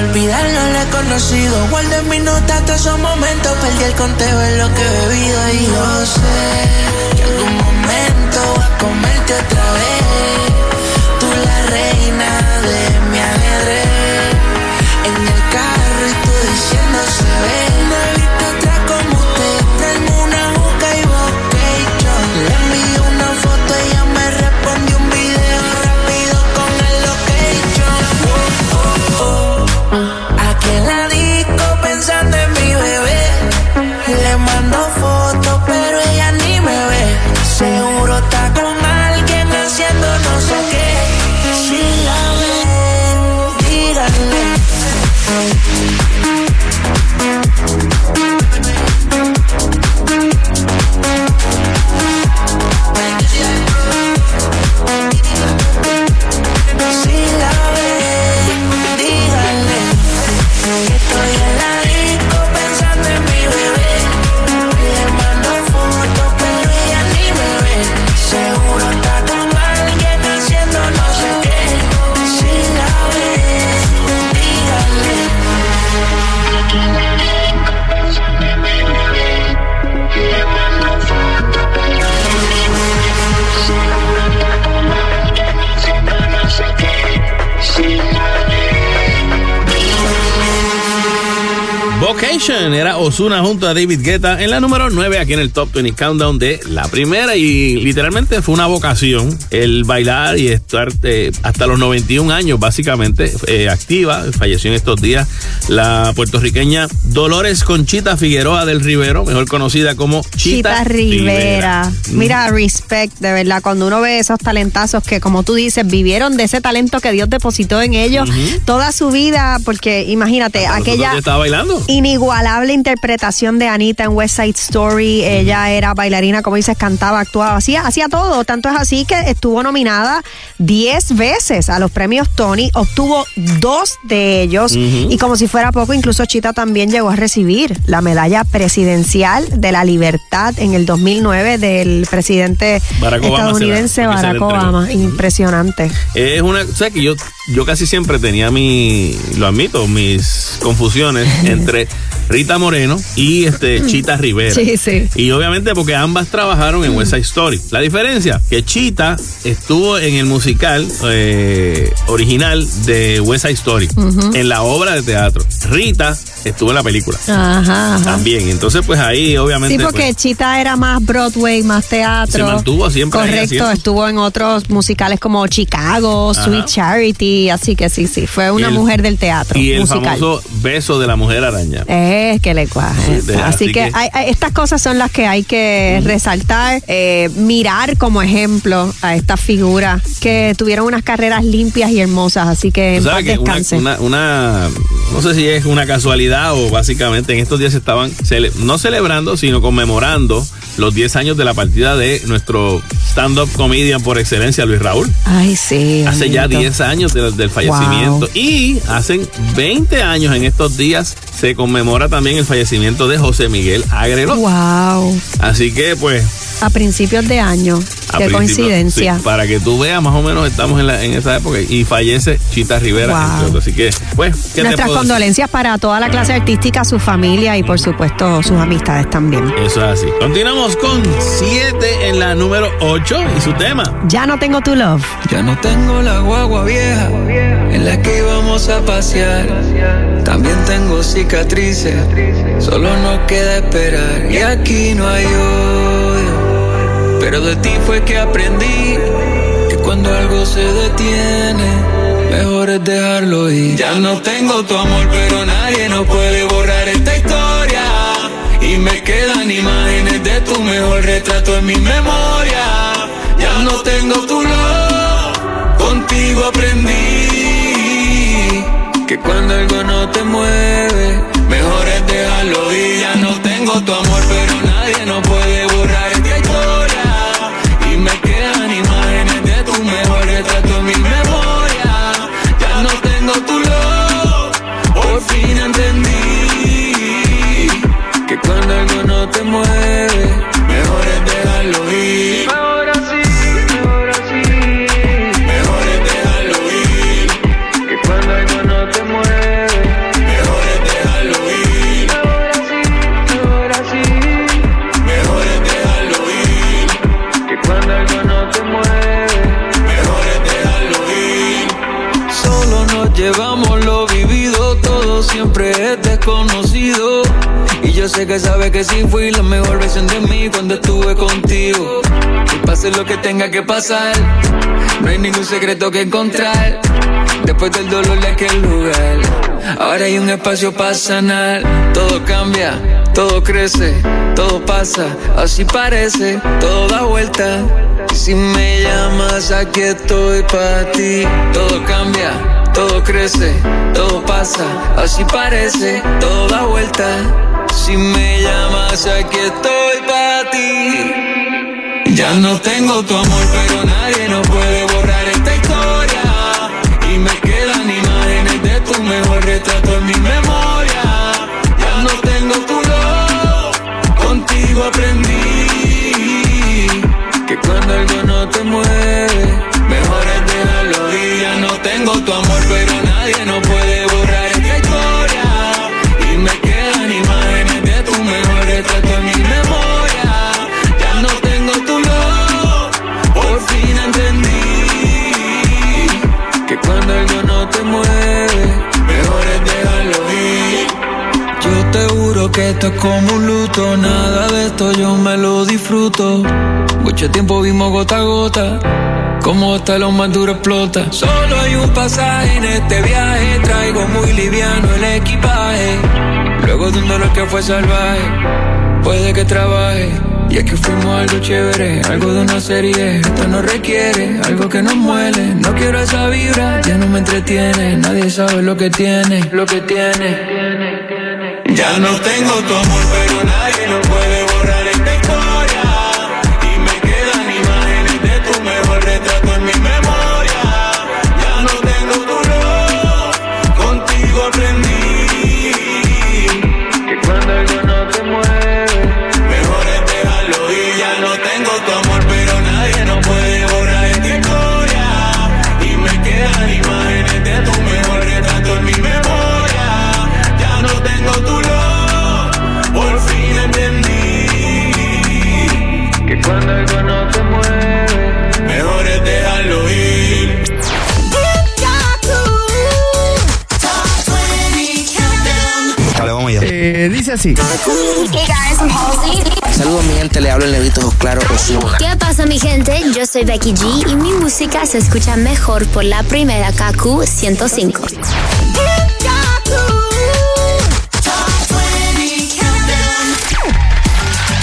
olvidarlo la he conocido. Guardo en mis notas todos esos momentos, perdí el conteo de lo que he bebido y yo sé que algún momento va a comerte otra vez. Tú la reina de mi Era Osuna junto a David Guetta en la número 9 aquí en el Top 20 Countdown de la primera. Y literalmente fue una vocación el bailar y estar eh, hasta los 91 años básicamente eh, activa. Falleció en estos días la puertorriqueña Dolores Conchita Figueroa del Rivero, mejor conocida como Chita, Chita Rivera. Mira, respect, de verdad, cuando uno ve esos talentazos que, como tú dices, vivieron de ese talento que Dios depositó en ellos toda su vida, porque imagínate, Nosotros aquella estaba bailando. inigualable interpretación de Anita en West Side Story. Ella era bailarina, como dices, cantaba, actuaba, hacía, hacía todo. Tanto es así que estuvo nominada 10 veces a los premios Tony, obtuvo dos de ellos. Y como si fuera poco, incluso Chita también llegó a recibir la medalla presidencial de la libertad en el 2009 del presidente Barack estadounidense Barack. Obama. Impresionante. Es una, o sea que yo, yo casi siempre tenía mi, lo admito, mis confusiones entre Rita Moreno y este Chita Rivera. Sí, sí. Y obviamente porque ambas trabajaron en West Side Story. La diferencia, que Chita estuvo en el musical eh, original de West Side Story, en la obra de teatro. Rita estuvo en la película. Ajá, ajá. También, entonces pues ahí obviamente... Sí, porque pues, Chita era más Broadway, más teatro. Se mantuvo siempre Correcto, estuvo en otros musicales como Chicago, Ajá. Sweet Charity, así que sí, sí, fue una el- mujer del teatro y el musical. famoso beso de la mujer araña. Es que le cuaje. Sí, así, que, que- hay- hay- estas cosas son las que hay que resaltar, eh, mirar como ejemplo a estas figuras que tuvieron unas carreras limpias y hermosas, así que en paz una, descansen. una, una- no sé si es una casualidad o básicamente en estos días se estaban cele- no celebrando, sino conmemorando los 10 años de la partida de nuestro stand-up comedian por excelencia, Luis Raúl. Ay, sí. Hace ya bendito. 10 años de- del fallecimiento. Wow. Y hacen 20 años en estos días se conmemora también el fallecimiento de José Miguel Agrelo. Wow. Así que, pues, A principios de año. a Qué coincidencia. sí, para que tú veas, más o menos estamos en, la- en esa época y fallece Chita Rivera, Wow. entre otros. Así que, pues, ¿qué te Nuestras puedo decir? Condolencias para toda la clase artística, su familia y por supuesto sus amistades también. Eso es así. Continuamos con 7 en la número 8 y su tema. Ya no tengo tu love. Ya no tengo la guagua vieja en la que íbamos a pasear. También tengo cicatrices, solo nos queda esperar. Y aquí no hay odio, pero de ti fue que aprendí que cuando algo se detiene, mejor es dejarlo ir. Ya no tengo tu amor, pero nadie nos puede borrar esta historia. Y me quedan imágenes de tu mejor retrato en mi memoria. Ya no tengo tu love, contigo aprendí que cuando algo no te mueve, mejor es dejarlo ir. Ya no tengo tu amor, pero nadie nos puede te mueve, mejor es dejarlo ir. Mejor así, mejor así. Mejor es dejarlo ir. Que cuando algo no te mueve, mejor es dejarlo ir. Mejor así, mejor así. Mejor es dejarlo ir. Que cuando algo no te mueve, mejor es dejarlo ir. Solo nos llevamos lo vivido, todo siempre es desconocido. Y yo sé que sabes que sí fui la mejor versión de mí cuando estuve contigo. Y pase lo que tenga que pasar, no hay ningún secreto que encontrar. Después del dolor de aquel lugar, ahora hay un espacio para sanar. Todo cambia, todo crece, todo pasa, así parece, todo da vuelta. Si me llamas, aquí estoy para ti. Todo cambia, todo crece, todo pasa, así parece, todo da vuelta. Si me llamas, aquí estoy para ti. Ya no tengo tu amor, pero nadie nos puede borrar esta historia. Y me quedan imágenes de tu mejor retrato en mi memoria. Ya no tengo tu love, contigo aprendí que cuando algo no te mueve, mejor es dejarlo ir. Ya no tengo tu amor, pero nadie nos puede mueve, mejor es dejarlo ir. Yo te juro que esto es como un luto, nada de esto yo me lo disfruto. Mucho tiempo vimos gota a gota, como hasta lo más duro explota. Solo hay un pasaje en este viaje, traigo muy liviano el equipaje. Luego de un dolor que fue salvaje, puede que trabaje. Y es que fuimos algo chévere, algo de una serie. Esto no requiere algo que nos muele. No quiero esa vibra, ya no me entretiene. Nadie sabe lo que tiene, lo que tiene. Ya no tengo tu amor, pero nadie Dice así. Hey guys, I'm Halsey. Saludos, mi gente. Le hablo el negrito Claro Osuna. ¿Qué pasa mi gente? Yo soy Becky G y mi música se escucha mejor por la primera KQ 105.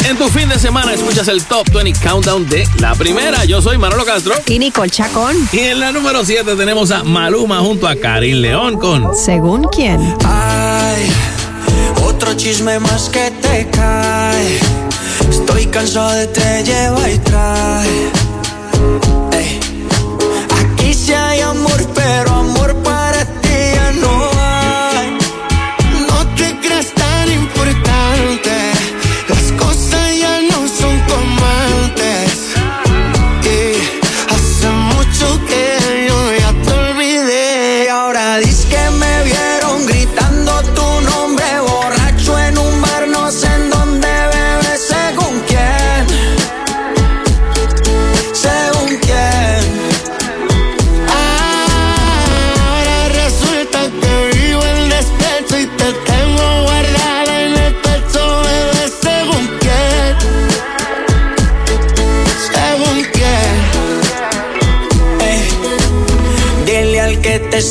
En tu fin de semana escuchas el Top 20 Countdown de la primera. Yo soy Manolo Castro. Y Nicole Chacón. Y en la número 7 tenemos a Maluma junto a Karim León con Según quién. Otro chisme más que te cae. Estoy cansado de te lleva y trae.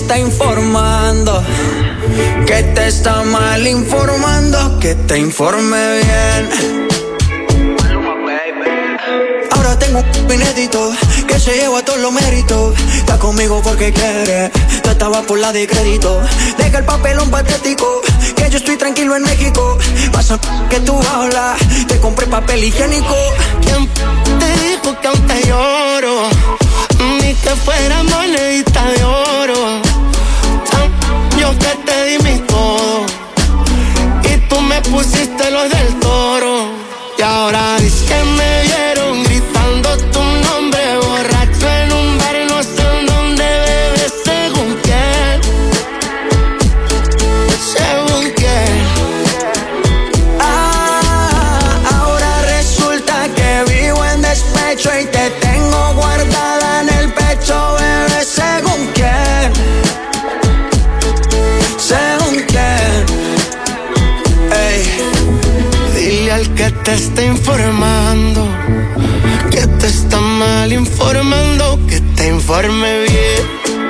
Está informando que te está mal informando, que te informe bien. Ahora tengo un inédito que se lleva todos los méritos. Está conmigo porque quiere, tú estabas por la de crédito. Deja el papelón patético, que yo estoy tranquilo en México. Pasa que tú hablas, te compré papel higiénico. ¿Quién te dijo que aún te lloro? Ni que fuera monedita de oro. Yo que te di mi todo y tú me pusiste los del toro. Y ahora dices que me vieron está informando que te está mal informando, que te informe bien.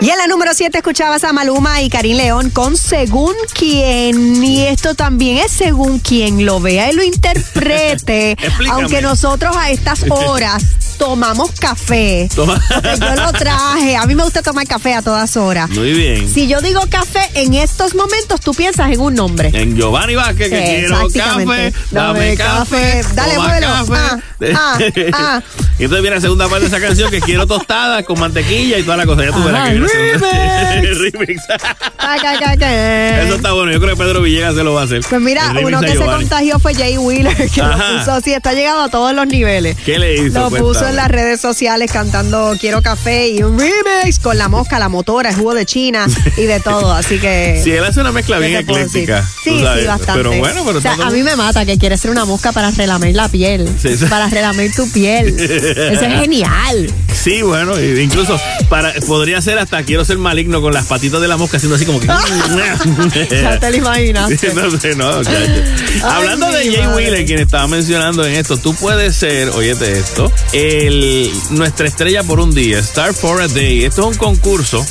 Y en la número 7 escuchabas a Maluma y Karim León con Según quién. Y esto también es según quien lo vea y lo interprete. Aunque nosotros a estas horas tomamos café. Toma. Yo lo traje. A mí me gusta tomar café a todas horas. Muy bien. Si yo digo café en estos momentos, tú piensas en un nombre. En Giovanni Vázquez, que quiero café, dame café, café. Dale, café. Ah, ah, ah. Y entonces viene la segunda parte de esa canción que quiero tostada con mantequilla y toda la cosa. Ya tú verás que remix. remix. Eso está bueno. Yo creo que Pedro Villegas se lo va a hacer. Pues mira, uno que se contagió fue Jay Wheeler, que Ajá. lo puso así, está llegado a todos los niveles. ¿Qué le hizo? Lo puso. En las redes sociales cantando Quiero Café y un remix con la mosca, la motora, el jugo de China y de todo. Así que. Sí, él hace una mezcla bien ecléctica. Sí, sabes. sí, bastante. Pero bueno, pero O sea, a mí me mata que quiere ser una mosca para relamer la piel. Sí, sí. Para relamer tu piel. Eso es genial. Sí, bueno, incluso para, podría ser hasta quiero ser maligno con las patitas de la mosca haciendo así como que. Ya te lo imaginaste. no sé, no. Hablando de Jay. Wheeler, quien estaba mencionando en esto, tú puedes ser, óyete esto, el, nuestra estrella por un día, Star for a Day. Esto es un concurso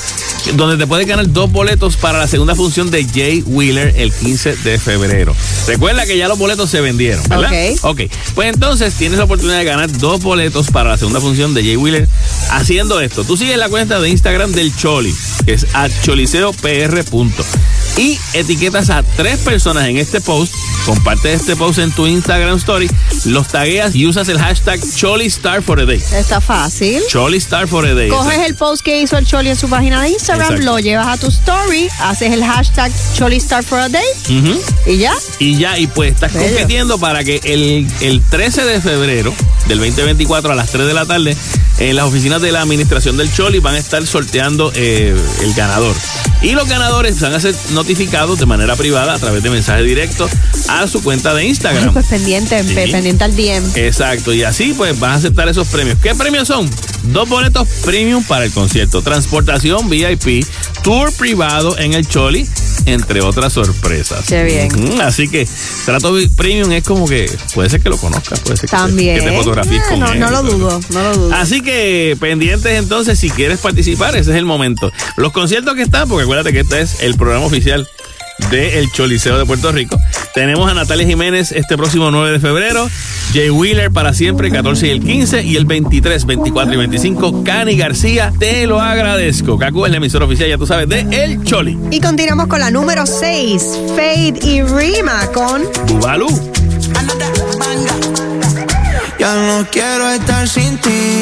donde te puedes ganar dos boletos para la segunda función de Jay Wheeler el 15 de febrero. Recuerda que ya los boletos se vendieron, ¿verdad? Ok. Ok, pues entonces tienes la oportunidad de ganar dos boletos para la segunda función de Jay Wheeler haciendo esto. Tú sigues la cuenta de Instagram del Choli, que es at choliseopr. punto. Y etiquetas a tres personas en este post, comparte este post en tu Instagram Story, los tagueas y usas el hashtag CholiStar for a day. Está fácil. CholiStar for a day. Coges el post que hizo el Choli en su página de Instagram, Exacto. lo llevas a tu story, haces el hashtag CholiStar for a day Ujú. y ya. Y ya, y pues estás Bello. compitiendo para que el, el 13 de febrero del 2024 a las 3 de la tarde en las oficinas de la administración del Choli van a estar sorteando eh, el ganador. Y los ganadores van a ser notificados de manera privada a través de mensaje directo a su cuenta de Instagram. pues pendiente, Sí. pendiente al DM. Exacto, y así pues vas a aceptar esos premios. ¿Qué premios son? Dos boletos premium para el concierto, transportación VIP, tour privado en el Choli, entre otras sorpresas. Qué bien. Así que trato premium es como que puede ser que lo conozcas, puede ser que te- que te, fotografíes con no, él. no lo dudo, no lo dudo. Así que pendientes entonces, si quieres participar, ese es el momento. Los conciertos que están, porque acuérdate que este es el programa oficial del Choliseo de Puerto Rico. Tenemos a Natalia Jiménez este próximo 9 de febrero, Jay Wheeler para siempre, 14 y el 15, y el 23, 24 y 25, Cani García, te lo agradezco. Cacu es la emisora oficial, ya tú sabes, de El Choli. Y continuamos con la número 6, Fade y Rima con Bubalú. Ya no quiero estar sin ti.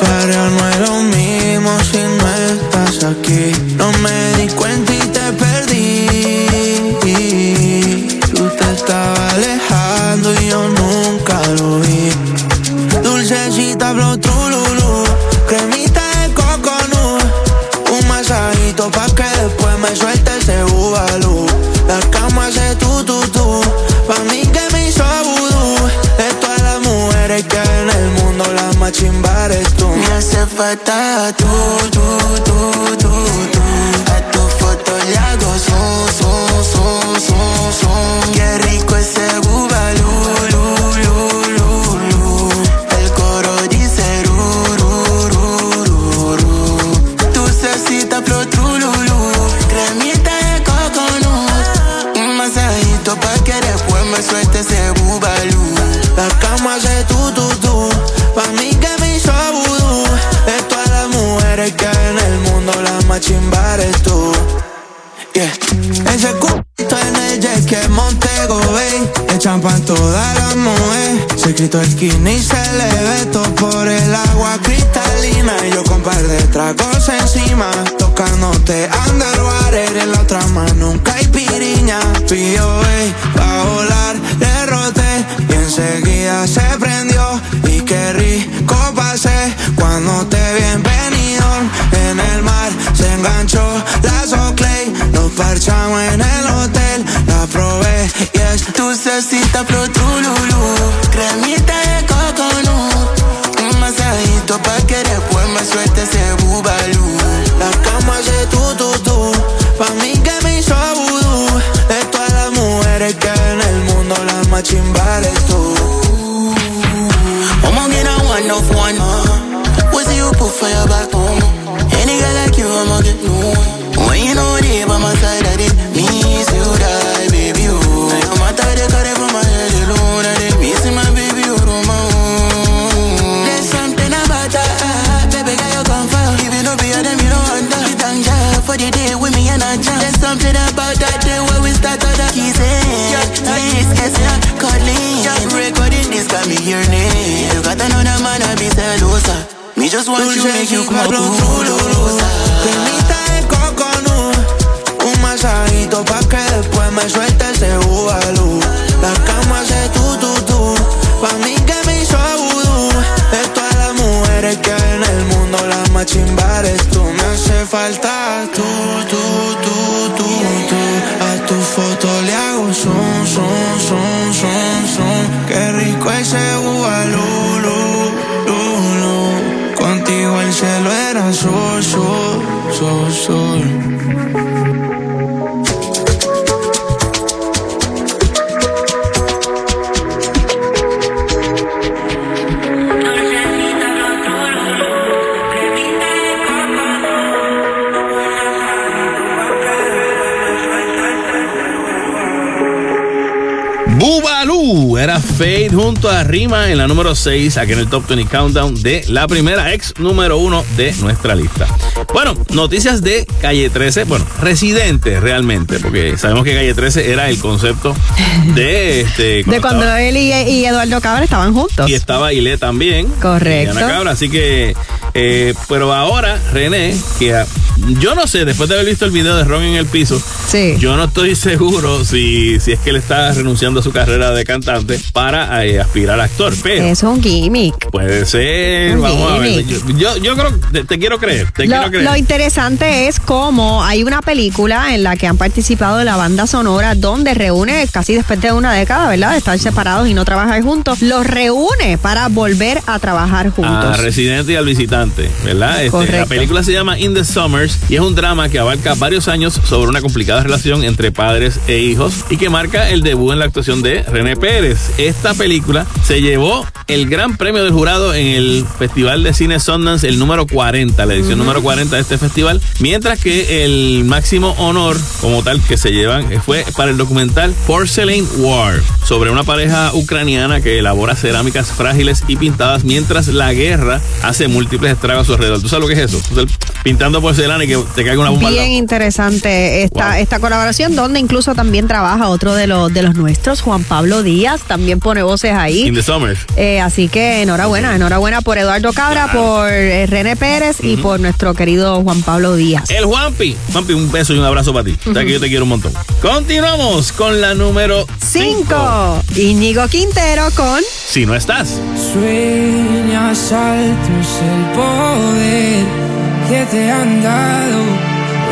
Pero no es lo mismo si no estás aquí. No me di cuenta y te perdí. Tú te estabas alejando y yo nunca lo vi. Dulcecita flow trululú. Cremita de coconut. Un masajito pa' que después me suelte ese bubalú. La cama hace tu tu tu. Pa' mí que me hizo vudú. De todas las mujeres que en el mundo, la más chimba eres tú. Me hace falta tú, tú, tú, tú, tú. Son, son, son, son. Qué rico ese bubalú, Bay Le champan todas las mujeres Secreto esquina y se le ve por el agua cristalina. Y yo con par de tragos encima Tocándote underwater En la otra mano un caipiriña. Pío, pa' volar le roté Y enseguida se prendió. Y qué rico pasé Cuando te vi en el mar se enganchó la Soclay. Nos parchamos en el hotel La probé y dulcecita flow trululú. Cremita de coconut Un masajito pa' que después me suelte ese bubalú. La cama hace tu tu tu. Pa' mí que me hizo vudú. De todas las mujeres que en el mundo La más chimba eres tú. I'ma get a one of one. What's you put for your back home Any girl like you, I'ma get no When you know they by my side, This got me your name. You got another man, I be celosa Me just want you, make you come trululosa Cremita de coconut. Un masajito pa' que después me suelte ese bubalú La cama hace tu, tu, tu. Pa' mí que me hizo vudú De todas las mujeres que hay en el mundo La más chimba eres tú. Me hace falta tú, tú, tú, tú, tú A tu foto le hago son, son, son, son, son Contigo el cielo era sol, sol, sol, sol Fade junto a Rima en la número 6, aquí en el Top 20 Countdown de la primera ex número 1 de nuestra lista. Bueno, noticias de Calle 13, bueno, residente realmente, porque sabemos que Calle 13 era el concepto de este. De cuando estaba- él y, y Eduardo Cabra estaban juntos. y estaba Ile también. Correcto. y Ana Cabra, así que. eh, pero ahora, René, que yo no sé, después de haber visto el video de Ron en el piso, yo no estoy seguro si, si es que él está renunciando a su carrera de cantante para eh, aspirar a actor. Pero Es un gimmick. puede ser, Un vamos a ver. Yo, yo, creo, te, te quiero creer, te quiero Lo, creer. lo interesante es cómo hay una película en la que han participado la banda sonora donde reúne casi después de una década, ¿verdad? De estar separados y no trabajar juntos. Los reúne para volver a trabajar juntos. A Residente y al Visitante, ¿verdad? Este, Correcto. la película se llama In the Summers y es un drama que abarca varios años sobre una complicada relación entre padres e hijos y que marca el debut en la actuación de René Pérez. Esta película se llevó el gran premio del jurado en el Festival de Cine Sundance, el número 40, la edición número 40 de este festival, mientras que el máximo honor como tal que se llevan fue para el documental Porcelain War, sobre una pareja ucraniana que elabora cerámicas frágiles y pintadas mientras la guerra hace múltiples estragos a su alrededor. ¿Tú sabes lo que es eso? O sea, pintando porcelana y que te caiga una bomba Bien interesante esta, esta colaboración, donde incluso también trabaja otro de los, de los nuestros, Juan Pablo Díaz, también pone voces ahí. In the Summers. Eh, así que enhorabuena, enhorabuena por Eduardo Cabra, por eh, René Pérez y por nuestro querido Juan Pablo Díaz. El Juanpi. Juanpi, un beso y un abrazo para ti. Sabes que yo te quiero un montón. Continuamos con la número 5. Íñigo Quintero con Si no estás. Sueñas altos el poder que te han dado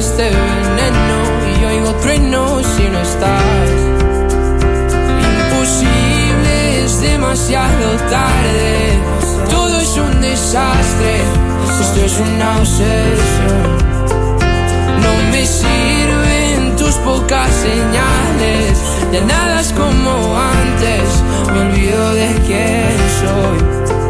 Este veneno y oigo truenos si no estás. Imposible, es demasiado tarde. Todo es un desastre. Esto es una obsesión. No me sirven tus pocas señales. Ya nada es como antes. Me olvido de quién soy.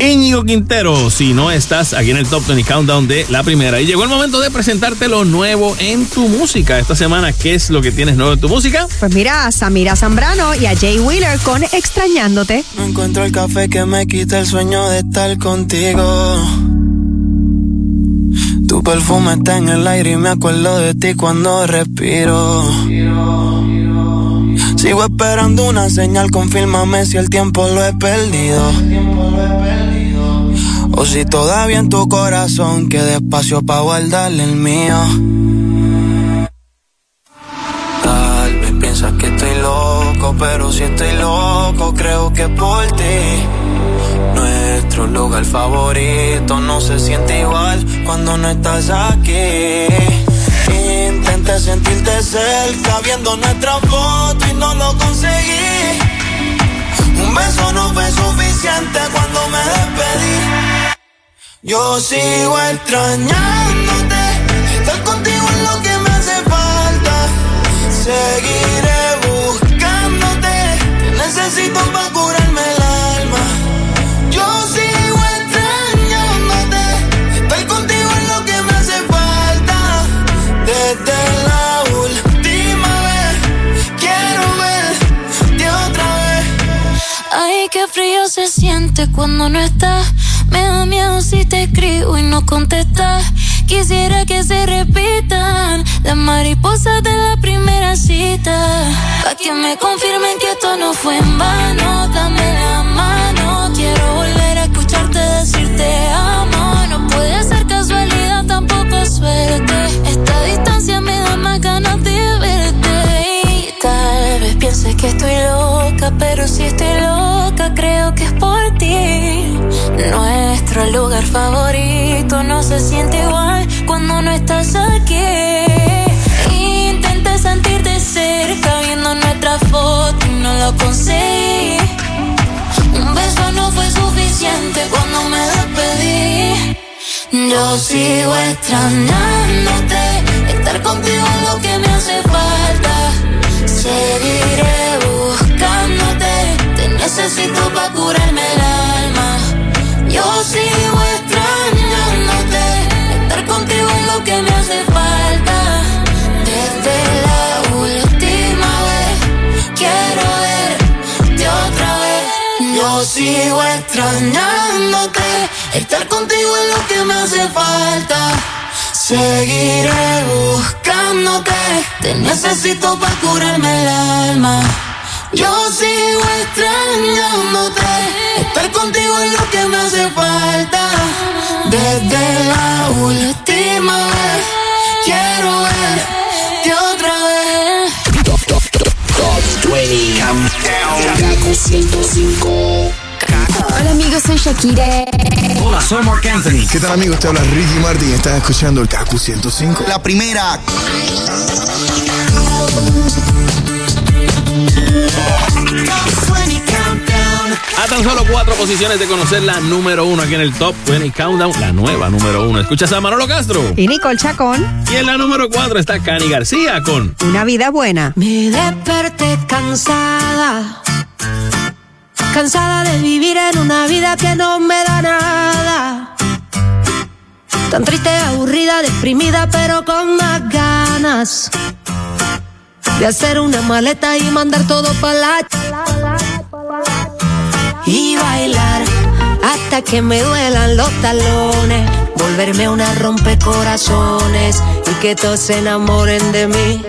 Íñigo Quintero, si no estás aquí en el Top 20 Countdown de la primera. Y llegó el momento de presentarte lo nuevo en tu música. Esta semana, ¿qué es lo que tienes nuevo en tu música? Pues mira a Samira Zambrano y a Jay Wheeler con Extrañándote. No encuentro el café que me quita el sueño de estar contigo. Tu perfume está en el aire y me acuerdo de ti cuando respiro. Sigo esperando una señal, confírmame si el tiempo lo he perdido. O si todavía en tu corazón queda espacio para guardarle el mío. Tal vez piensas que estoy loco, pero si estoy loco, creo que por ti. Nuestro lugar favorito no se siente igual cuando no estás aquí. Intenté sentirte cerca viendo nuestra foto y no lo conseguí. Un beso no fue suficiente cuando me despedí. Yo sigo extrañándote. Estar contigo es lo que me hace falta. Seguiré buscándote. Te necesito para se siente cuando no estás. Me da miedo si te escribo y no contestas. Quisiera que se repitan las mariposas de la primera cita. Pa' que me confirmen que esto no fue en vano. Dame la mano. Quiero volver a escucharte decir te amo. No puede ser casualidad, tampoco suerte. Esta distancia me da más ganas de pienses que estoy loca, pero si estoy loca, creo que es por ti. Nuestro lugar favorito no se siente igual cuando no estás aquí. Intenté sentirte cerca viendo nuestra foto y no lo conseguí. Un beso no fue suficiente cuando me despedí. Yo sigo extrañándote. Estar contigo es lo que me hace falta. Seguiré buscándote. Te necesito para curarme el alma. Yo sigo extrañándote. Estar contigo es lo que me hace falta. Desde la última vez. Quiero verte otra vez. Yo sigo extrañándote. Estar contigo es lo que me hace falta. Seguiré buscándote. Te necesito para curarme el alma. Yo sigo extrañándote. Estar contigo es lo que me hace falta. Desde la última vez. Quiero verte otra vez. Top 20 Countdown. Kaku 105. Hola amigos, soy Shakira. Hola, soy Mark Anthony. ¿Qué tal amigos? Te habla Ricky Martin. Estás escuchando el KQ 105. La primera. A tan solo cuatro posiciones de conocer la número uno aquí en el Top 20 Countdown, la nueva número uno. Escuchas a Manolo Castro. Y Nicole Chacón. Y en la número cuatro está Cani García con Una vida buena. Me desperté cansada. Cansada de vivir en una vida que no me da nada. Tan triste, aburrida, deprimida, pero con más ganas de hacer una maleta y mandar todo para la. Y bailar hasta que me duelan los talones. Volverme una rompecorazones y que todos se enamoren de mí.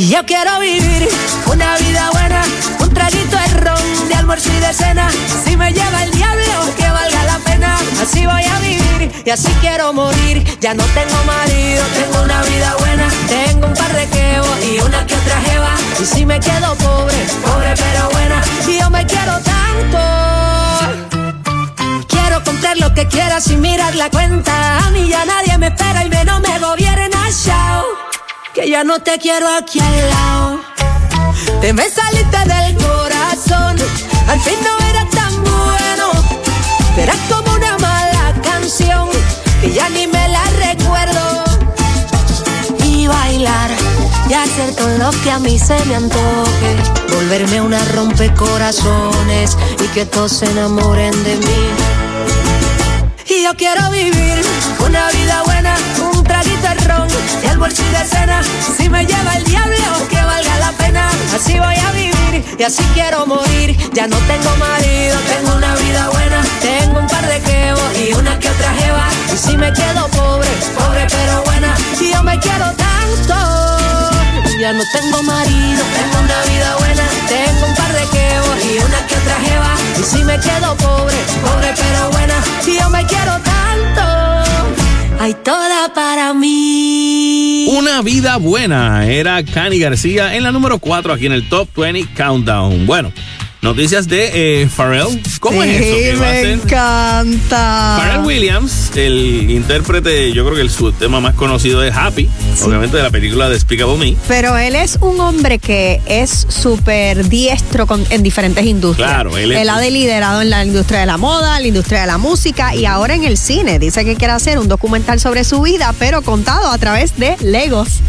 Y yo quiero vivir una vida buena, un traguito de ron, de almuerzo y de cena. Si me lleva el diablo, que valga la pena. Así voy a vivir y así quiero morir. Ya no tengo marido, tengo una vida buena. Tengo un par de quebos y una que otra jeva. Y si me quedo pobre, pobre pero buena. Y yo me quiero tanto. Quiero comprar lo que quiera sin mirar la cuenta. A mí ya nadie me espera y menos me gobierna. Chao que ya no te quiero aquí al lado. Te me saliste del corazón, al fin no era tan bueno. Era como una mala canción, que ya ni me la recuerdo. Y bailar y hacer todo lo que a mí se me antoje. Volverme una rompecorazones y que todos se enamoren de mí. Y yo quiero vivir una vida buena, traguito de ron y el bolsillo de cena. Si me lleva el diablo, que valga la pena. Así voy a vivir y así quiero morir. Ya no tengo marido, tengo una vida buena. Tengo un par de quebos y una que otra jeva. Y si me quedo pobre, pobre pero buena. Y yo me quiero tanto. Ya no tengo marido, tengo una vida buena. Tengo un par de quebos y una que otra jeva. Y si me quedo pobre, pobre pero buena. Y yo me quiero tanto. Hay toda para mí. Una vida buena era Cani García en la número 4 aquí en el Top 20 Countdown. Bueno, noticias de eh, Pharrell. ¿Cómo es eso? que va a me encanta. Pharrell Williams, el intérprete, yo creo que el, su tema más conocido es Happy, obviamente de la película Despicable Me. Pero él es un hombre que es súper diestro con- en diferentes industrias. Claro, él es- ha liderado en la industria de la moda, la industria de la música y ahora en el cine. Dice que quiere hacer un documental sobre su vida, pero contado a través de Legos.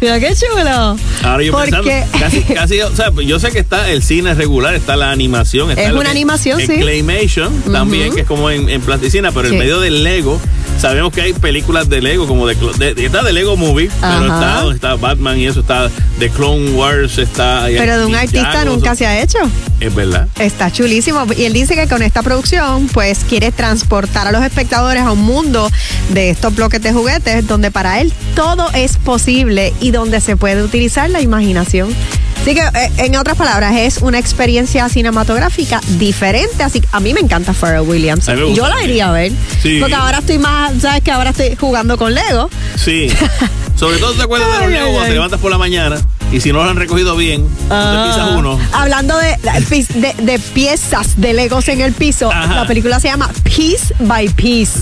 Mira qué chulo. Ahora yo Porque pensando, casi, casi, o sea, yo sé que está el cine regular, está la animación. Está Es una que- animación, sí. Claymation también, Ujú. que es como en, en plasticina, pero Sí. en medio del Lego, sabemos que hay películas de Lego, como de, de- está de Lego Movie, pero está, está Batman y eso, está de Clone Wars, está... pero de un artista nunca se ha hecho. Es verdad. Está chulísimo. Y él dice que con esta producción, pues quiere transportar a los espectadores a un mundo de estos bloques de juguetes donde para él todo es posible y donde se puede utilizar la imaginación. Así que, eh, en otras palabras, es una experiencia cinematográfica diferente. Así que a mí me encanta Pharrell Williams. Yo la iría a ver. Sí. Porque ahora estoy más, ¿sabes que Ahora estoy jugando con Lego. Sí. Sobre todo te acuerdas de los Lego cuando te levantas por la mañana y si no lo han recogido bien, te pisas uno. Hablando de, de, de piezas de Legos en el piso, Ajá. la película se llama Piece by Piece.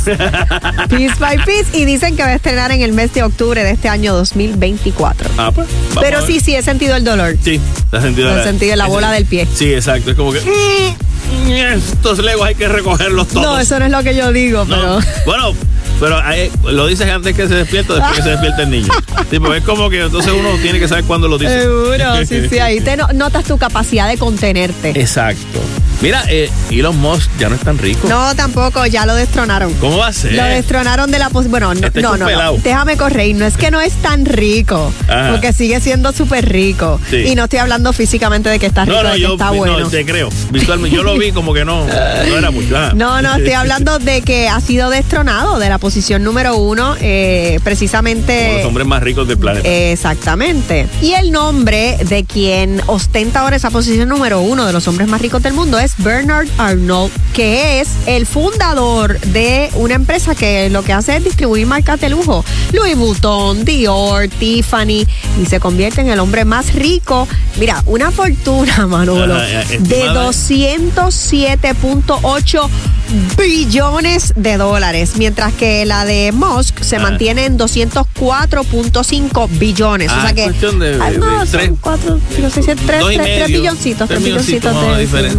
Piece by Piece. Y dicen que va a estrenar en el mes de octubre de este año 2024. Ah, pues. Pero sí, sí, he sentido el dolor. Sí, te has sentido he sentido en la bola del pie. Sí, exacto. Es como que. mm, Estos legos hay que recogerlos todos. No, eso no es lo que yo digo, No. pero. Bueno, pero ahí, lo dices antes que se despierte o después que se despierte el niño. Sí, es como que entonces uno tiene que saber cuándo lo dice. Seguro, sí, sí. Ahí te no- notas tu capacidad de contenerte. Exacto. Mira, eh, Elon Musk ya no es tan rico. No, tampoco, ya lo destronaron. ¿Cómo va a ser? Lo destronaron de la posición. Bueno, no, Este es no, no, no. Déjame corregir. No es que no es tan rico, Ajá. porque sigue siendo súper rico. Sí. Y no estoy hablando físicamente de que está rico, no, no, de que yo está no, bueno. te creo. Visualmente, yo lo vi como que no, no era mucho. Ajá. No, no, estoy hablando de que ha sido destronado de la posición número uno, eh, precisamente. Como los hombres más ricos del planeta. Exactamente. Y el nombre de quien ostenta ahora esa posición número uno de los hombres más ricos del mundo es Bernard Arnold, que es el fundador de una empresa que lo que hace es distribuir marcas de lujo. Louis Vuitton, Dior, Tiffany, y se convierte en el hombre más rico. Mira, una fortuna, Manolo, eh, de estimada. 207.8 billones de dólares, mientras que la de Musk se Ah. mantiene en 204.5 billones. o Ah, sea que. cuestión de- Ah, no, de son tres- cuatro, no sé si es tres, tres- billoncitos, Tres billoncitos de.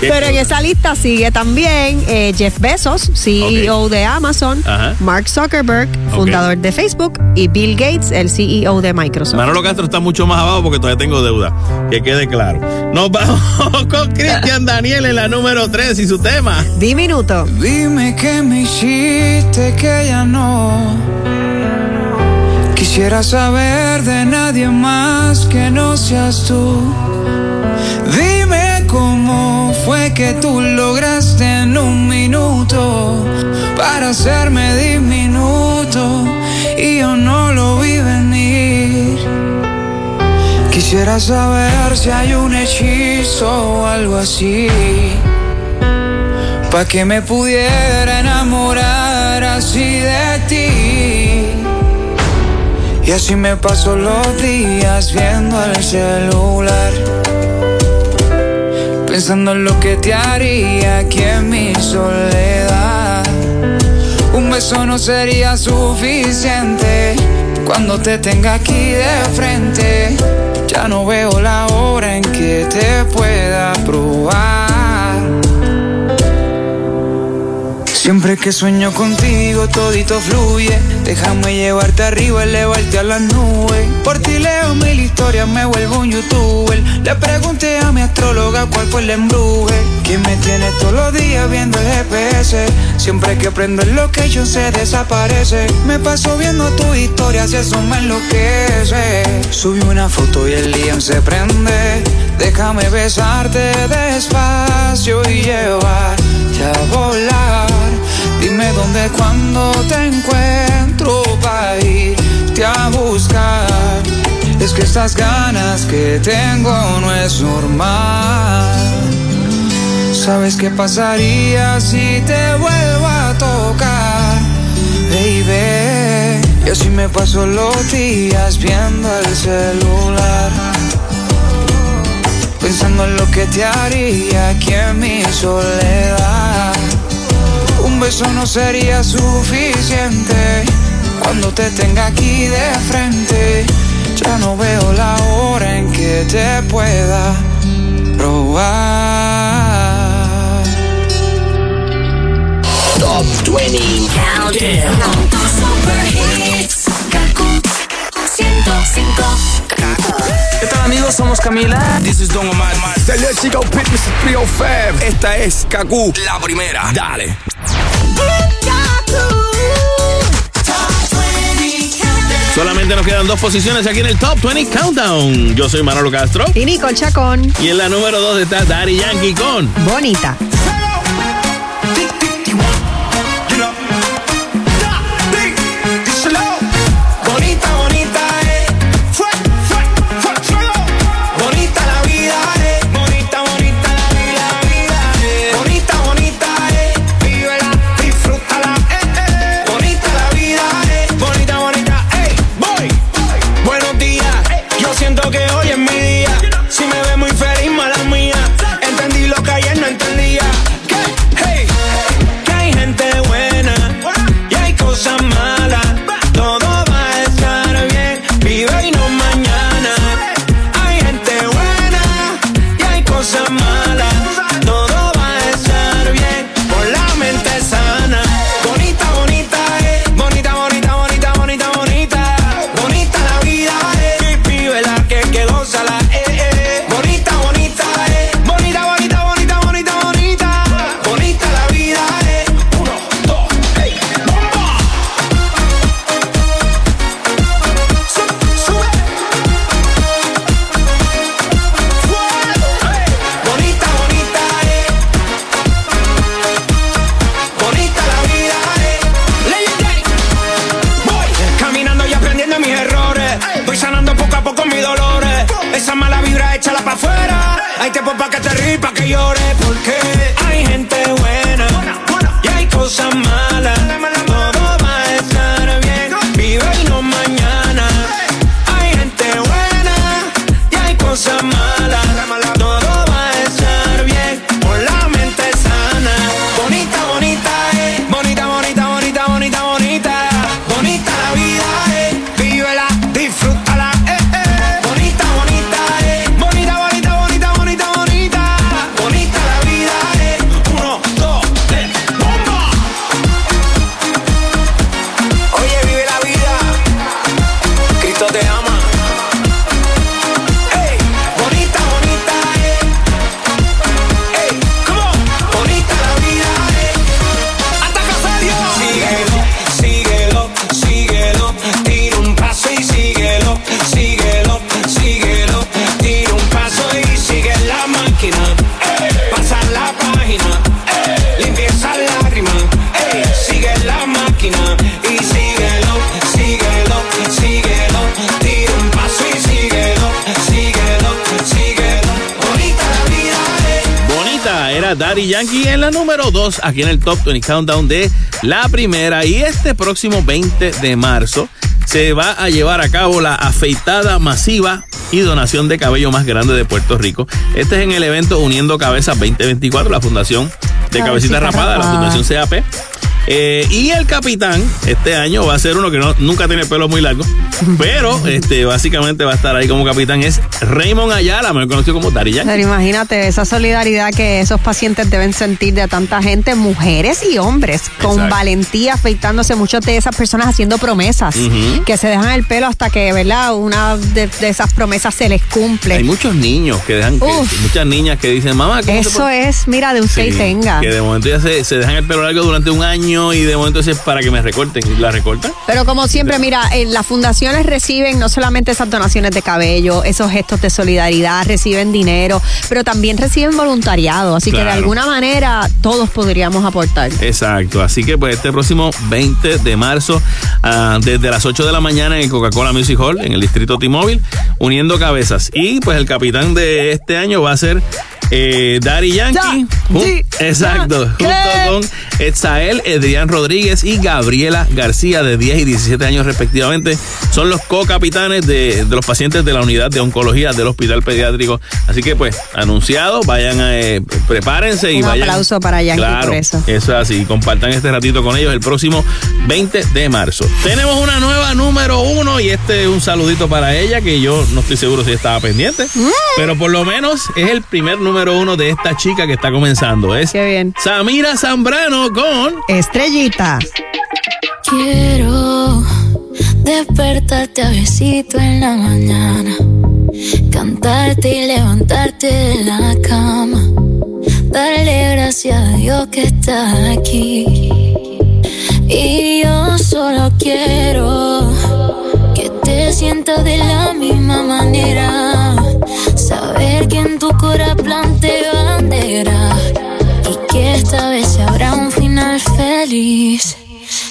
Pero en esa lista sigue también eh, Jeff Bezos, CEO de Amazon, Ajá. Mark Zuckerberg, fundador de Facebook, y Bill Gates, el CEO de Microsoft. Manolo Castro está mucho más abajo porque todavía tengo deuda. Que quede claro. Nos vamos con Cristian Daniel en la número 3 y su tema. Diminuto. Dime que me hiciste que ya no quisiera saber de nadie más que no seas tú. Dime cómo fue que tú lograste en un minuto para hacerme diminuto y yo no lo vi venir. Quisiera saber si hay un hechizo o algo así. Pa' que me pudiera enamorar así de ti. Y así me paso los días viendo el celular. Pensando en lo que te haría aquí en mi soledad. Un beso no sería suficiente cuando te tenga aquí de frente. Ya no veo la hora en que te pueda probar. Siempre que sueño contigo todito fluye. Déjame llevarte arriba, elevarte a las nubes Por ti leo mil historias, me vuelvo un youtuber. Le pregunté a mi astróloga cuál fue el embruje. Quien me tiene todos los días viendo el GPS Siempre que prendo el location se desaparece. Me paso viendo tu historia, si eso me enloquece. Subí una foto y el día se prende. Déjame besarte despacio y llevarte a volar Dime dónde, cuando te encuentro para irte a buscar. Es que estas ganas que tengo no es normal. ¿Sabes qué pasaría si te vuelvo a tocar? Baby, yo sí me paso los días viendo el celular. Pensando en lo que te haría aquí en mi soledad. Un beso no sería suficiente cuando te tenga aquí de frente. Ya no veo la hora en que te pueda probar. Top 20 Countdown. Super hits. Kaku 105. ¿Qué tal amigos? Somos Camila. This is Don Omar. Salió Chico Pit, Mr. 305. Esta es Kaku, la primera. Dale. Solamente nos quedan dos posiciones aquí en el Top 20 Countdown. Yo soy Manolo Castro. Y Nicole Chacón. Y en la número 2 está Daddy Yankee con Bonita. Bonita, aquí en el Top 20 Countdown de la primera. Y este próximo 20 de marzo se va a llevar a cabo la afeitada masiva y donación de cabello más grande de Puerto Rico. Este es en el evento Uniendo Cabezas 2024, la Fundación de Cabecita Cabecita Rapada, la Rapada. Fundación CAP. Eh, y el capitán, este año, va a ser uno que no, nunca tiene pelo muy largo, pero este, básicamente va a estar ahí como capitán. Es Raymond Ayala, me conocido como Dari Yankee. Pero imagínate esa solidaridad que esos pacientes deben sentir de tanta gente, mujeres y hombres, con Exacto. valentía, afeitándose. Muchas de esas personas haciendo promesas, que se dejan el pelo hasta que, ¿verdad? Una de, de esas promesas se les cumple. Hay muchos niños que dejan, que- muchas niñas que dicen, mamá, ¿cómo Eso puede-" es, mira, de usted y Sí, tenga. Que de momento ya se, se dejan el pelo largo durante un año y de momento es para que me recorten. Y la recortan. Pero como siempre, mira, eh, las reciben no solamente esas donaciones de cabello, esos gestos de solidaridad, reciben dinero, pero también reciben voluntariado. Así que de alguna manera todos podríamos aportar. Exacto, así que pues este próximo 20 de marzo, ah, desde las 8 de la mañana en el Coca-Cola Music Hall, en el distrito T-Mobile, uniendo cabezas. Y pues el capitán de este año va a ser eh, Daddy Yankee. Jun- exacto, junto con Etzael, Edrián Rodríguez y Gabriela García, de 10 y 17 años respectivamente. Son los co-capitanes de, de los pacientes de la unidad de oncología del Hospital Pediátrico. Así que pues, anunciado, vayan, a, eh, prepárense y Un vayan. aplauso para Yankee Claro, por eso. eso es así. Compartan este ratito con ellos el próximo 20 de marzo. Tenemos una nueva número uno y este es un saludito para ella que yo no estoy seguro si estaba pendiente. Mm. Pero por lo menos es el primer número uno de esta chica que está comenzando. Es Samira Zambrano con Estrellita. Quiero despertarte a besito en la mañana, cantarte y levantarte de la cama, darle gracias a Dios que estás aquí. Y yo solo quiero que te sientas de la misma manera, saber que en tu corazón planté bandera y que esta vez habrá un final feliz.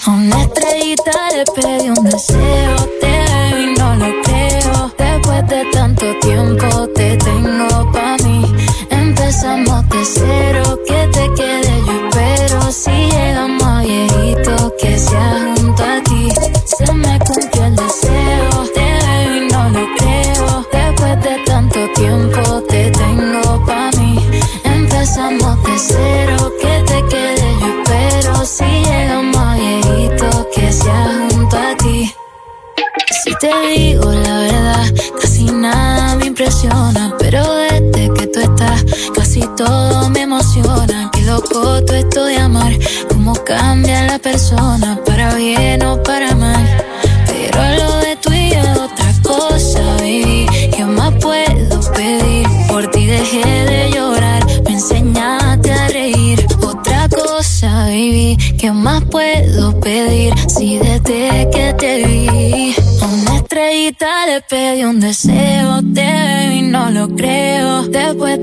Una estrellita le pedí un deseo,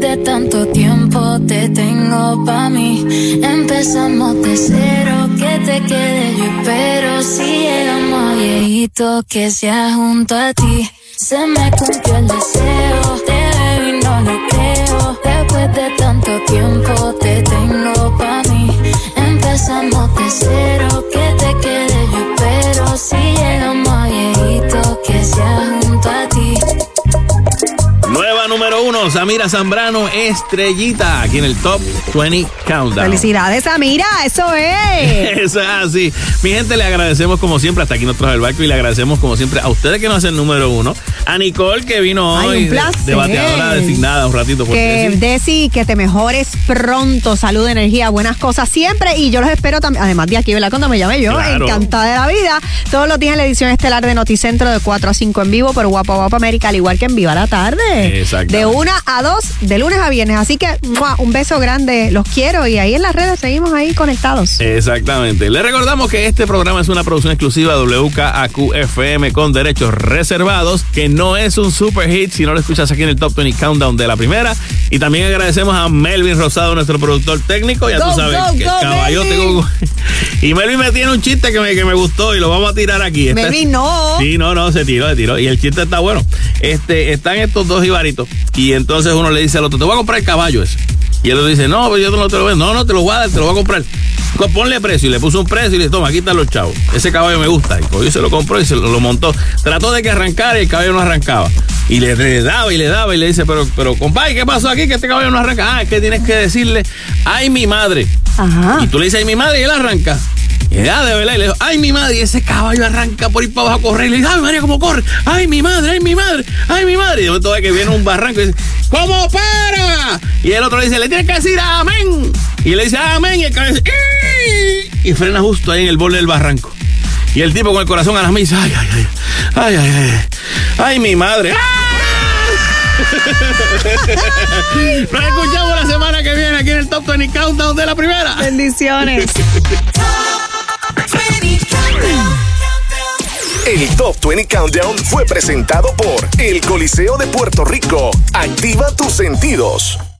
de tanto tiempo te tengo pa' mí. Empezamos de cero, que te quede yo espero. Si llegamos a viejito, que sea junto a ti. Se me cumplió el deseo, te veo y no lo creo. Después de tanto tiempo te tengo pa' mí. Empezamos de cero, que te quede yo espero. Si llegamos viejito, que sea junto a ti. Número uno, Samira Zambrano, estrellita, aquí en el Top 20 Countdown. Felicidades, Amira, eso es. Eso es así. Mi gente, le agradecemos como siempre, hasta aquí nos trajo el barco, y le agradecemos como siempre a ustedes que nos hacen número uno, a Nicole que vino Ay, hoy, de- de bateadora designada un ratito por Que decir. Desi, que te mejores pronto, salud, energía, buenas cosas siempre. Y yo los espero también, además de aquí, ¿verdad? Cuando me llame yo, Claro. encantada de la vida. Todos los días en la edición estelar de Noticentro de 4 a 5 en vivo por Guapa Guapa América, al igual que en Viva la Tarde. Exactamente. De 1 a 2, de lunes a viernes. Así que, ¡mua! un beso grande, los quiero. Y ahí en las redes seguimos ahí conectados. Exactamente. Le recordamos que este programa es una producción exclusiva de WKAQ-FM con derechos reservados, que no es un super hit si no lo escuchas aquí en el Top 20 Countdown de la primera. Y también agradecemos a Melvin Rosado, nuestro productor técnico. Ya Go, tú sabes, go, que go, caballote. Melvin. Y Melvin me tiene un chiste que me, que me gustó y lo vamos a tirar aquí. Este- Melvin, no. Sí, no, no, se tiró, se tiró. Y el chiste está bueno. Este, están estos dos ibaritos y entonces uno le dice al otro, te voy a comprar el caballo ese. Y el otro dice, no, pues yo no te lo vendo. No, no, te lo voy a dar, te lo voy a comprar. Co- Ponle precio. Y le puso un precio y le dice, toma, aquí están los chavos. Ese caballo me gusta. Y cogió se lo compró y se lo, lo montó. Trató de que arrancara y el caballo no arrancaba. Y le, le daba y le daba y le dice, pero, pero, compadre, ¿qué pasó aquí? Que este caballo no arranca. Ah, es que tienes que decirle, ay, mi madre. Ajá. Y tú le dices, ay, mi madre, y él arranca. Y ya de verdad, y le dijo, ay mi madre, y ese caballo arranca por ir para abajo a correr. Y le dice, ay María, ¿cómo corre? Ay mi madre, ay mi madre, ay mi madre. Y momento ve que viene un barranco y dice, ¿cómo para? Y el otro le dice, le tienes que decir amén. Y le dice, amén. Y el caballo dice, "Ii", y frena justo ahí en el borde del barranco. Y el tipo con el corazón a las mil dice, ay, ay, ay, ay, ay, ay, ay, mi madre. Nos escuchamos la semana que viene aquí en el Top 20 Countdown de la primera. Bendiciones. El Top 20 Countdown fue presentado por El Coliseo de Puerto Rico. Activa tus sentidos.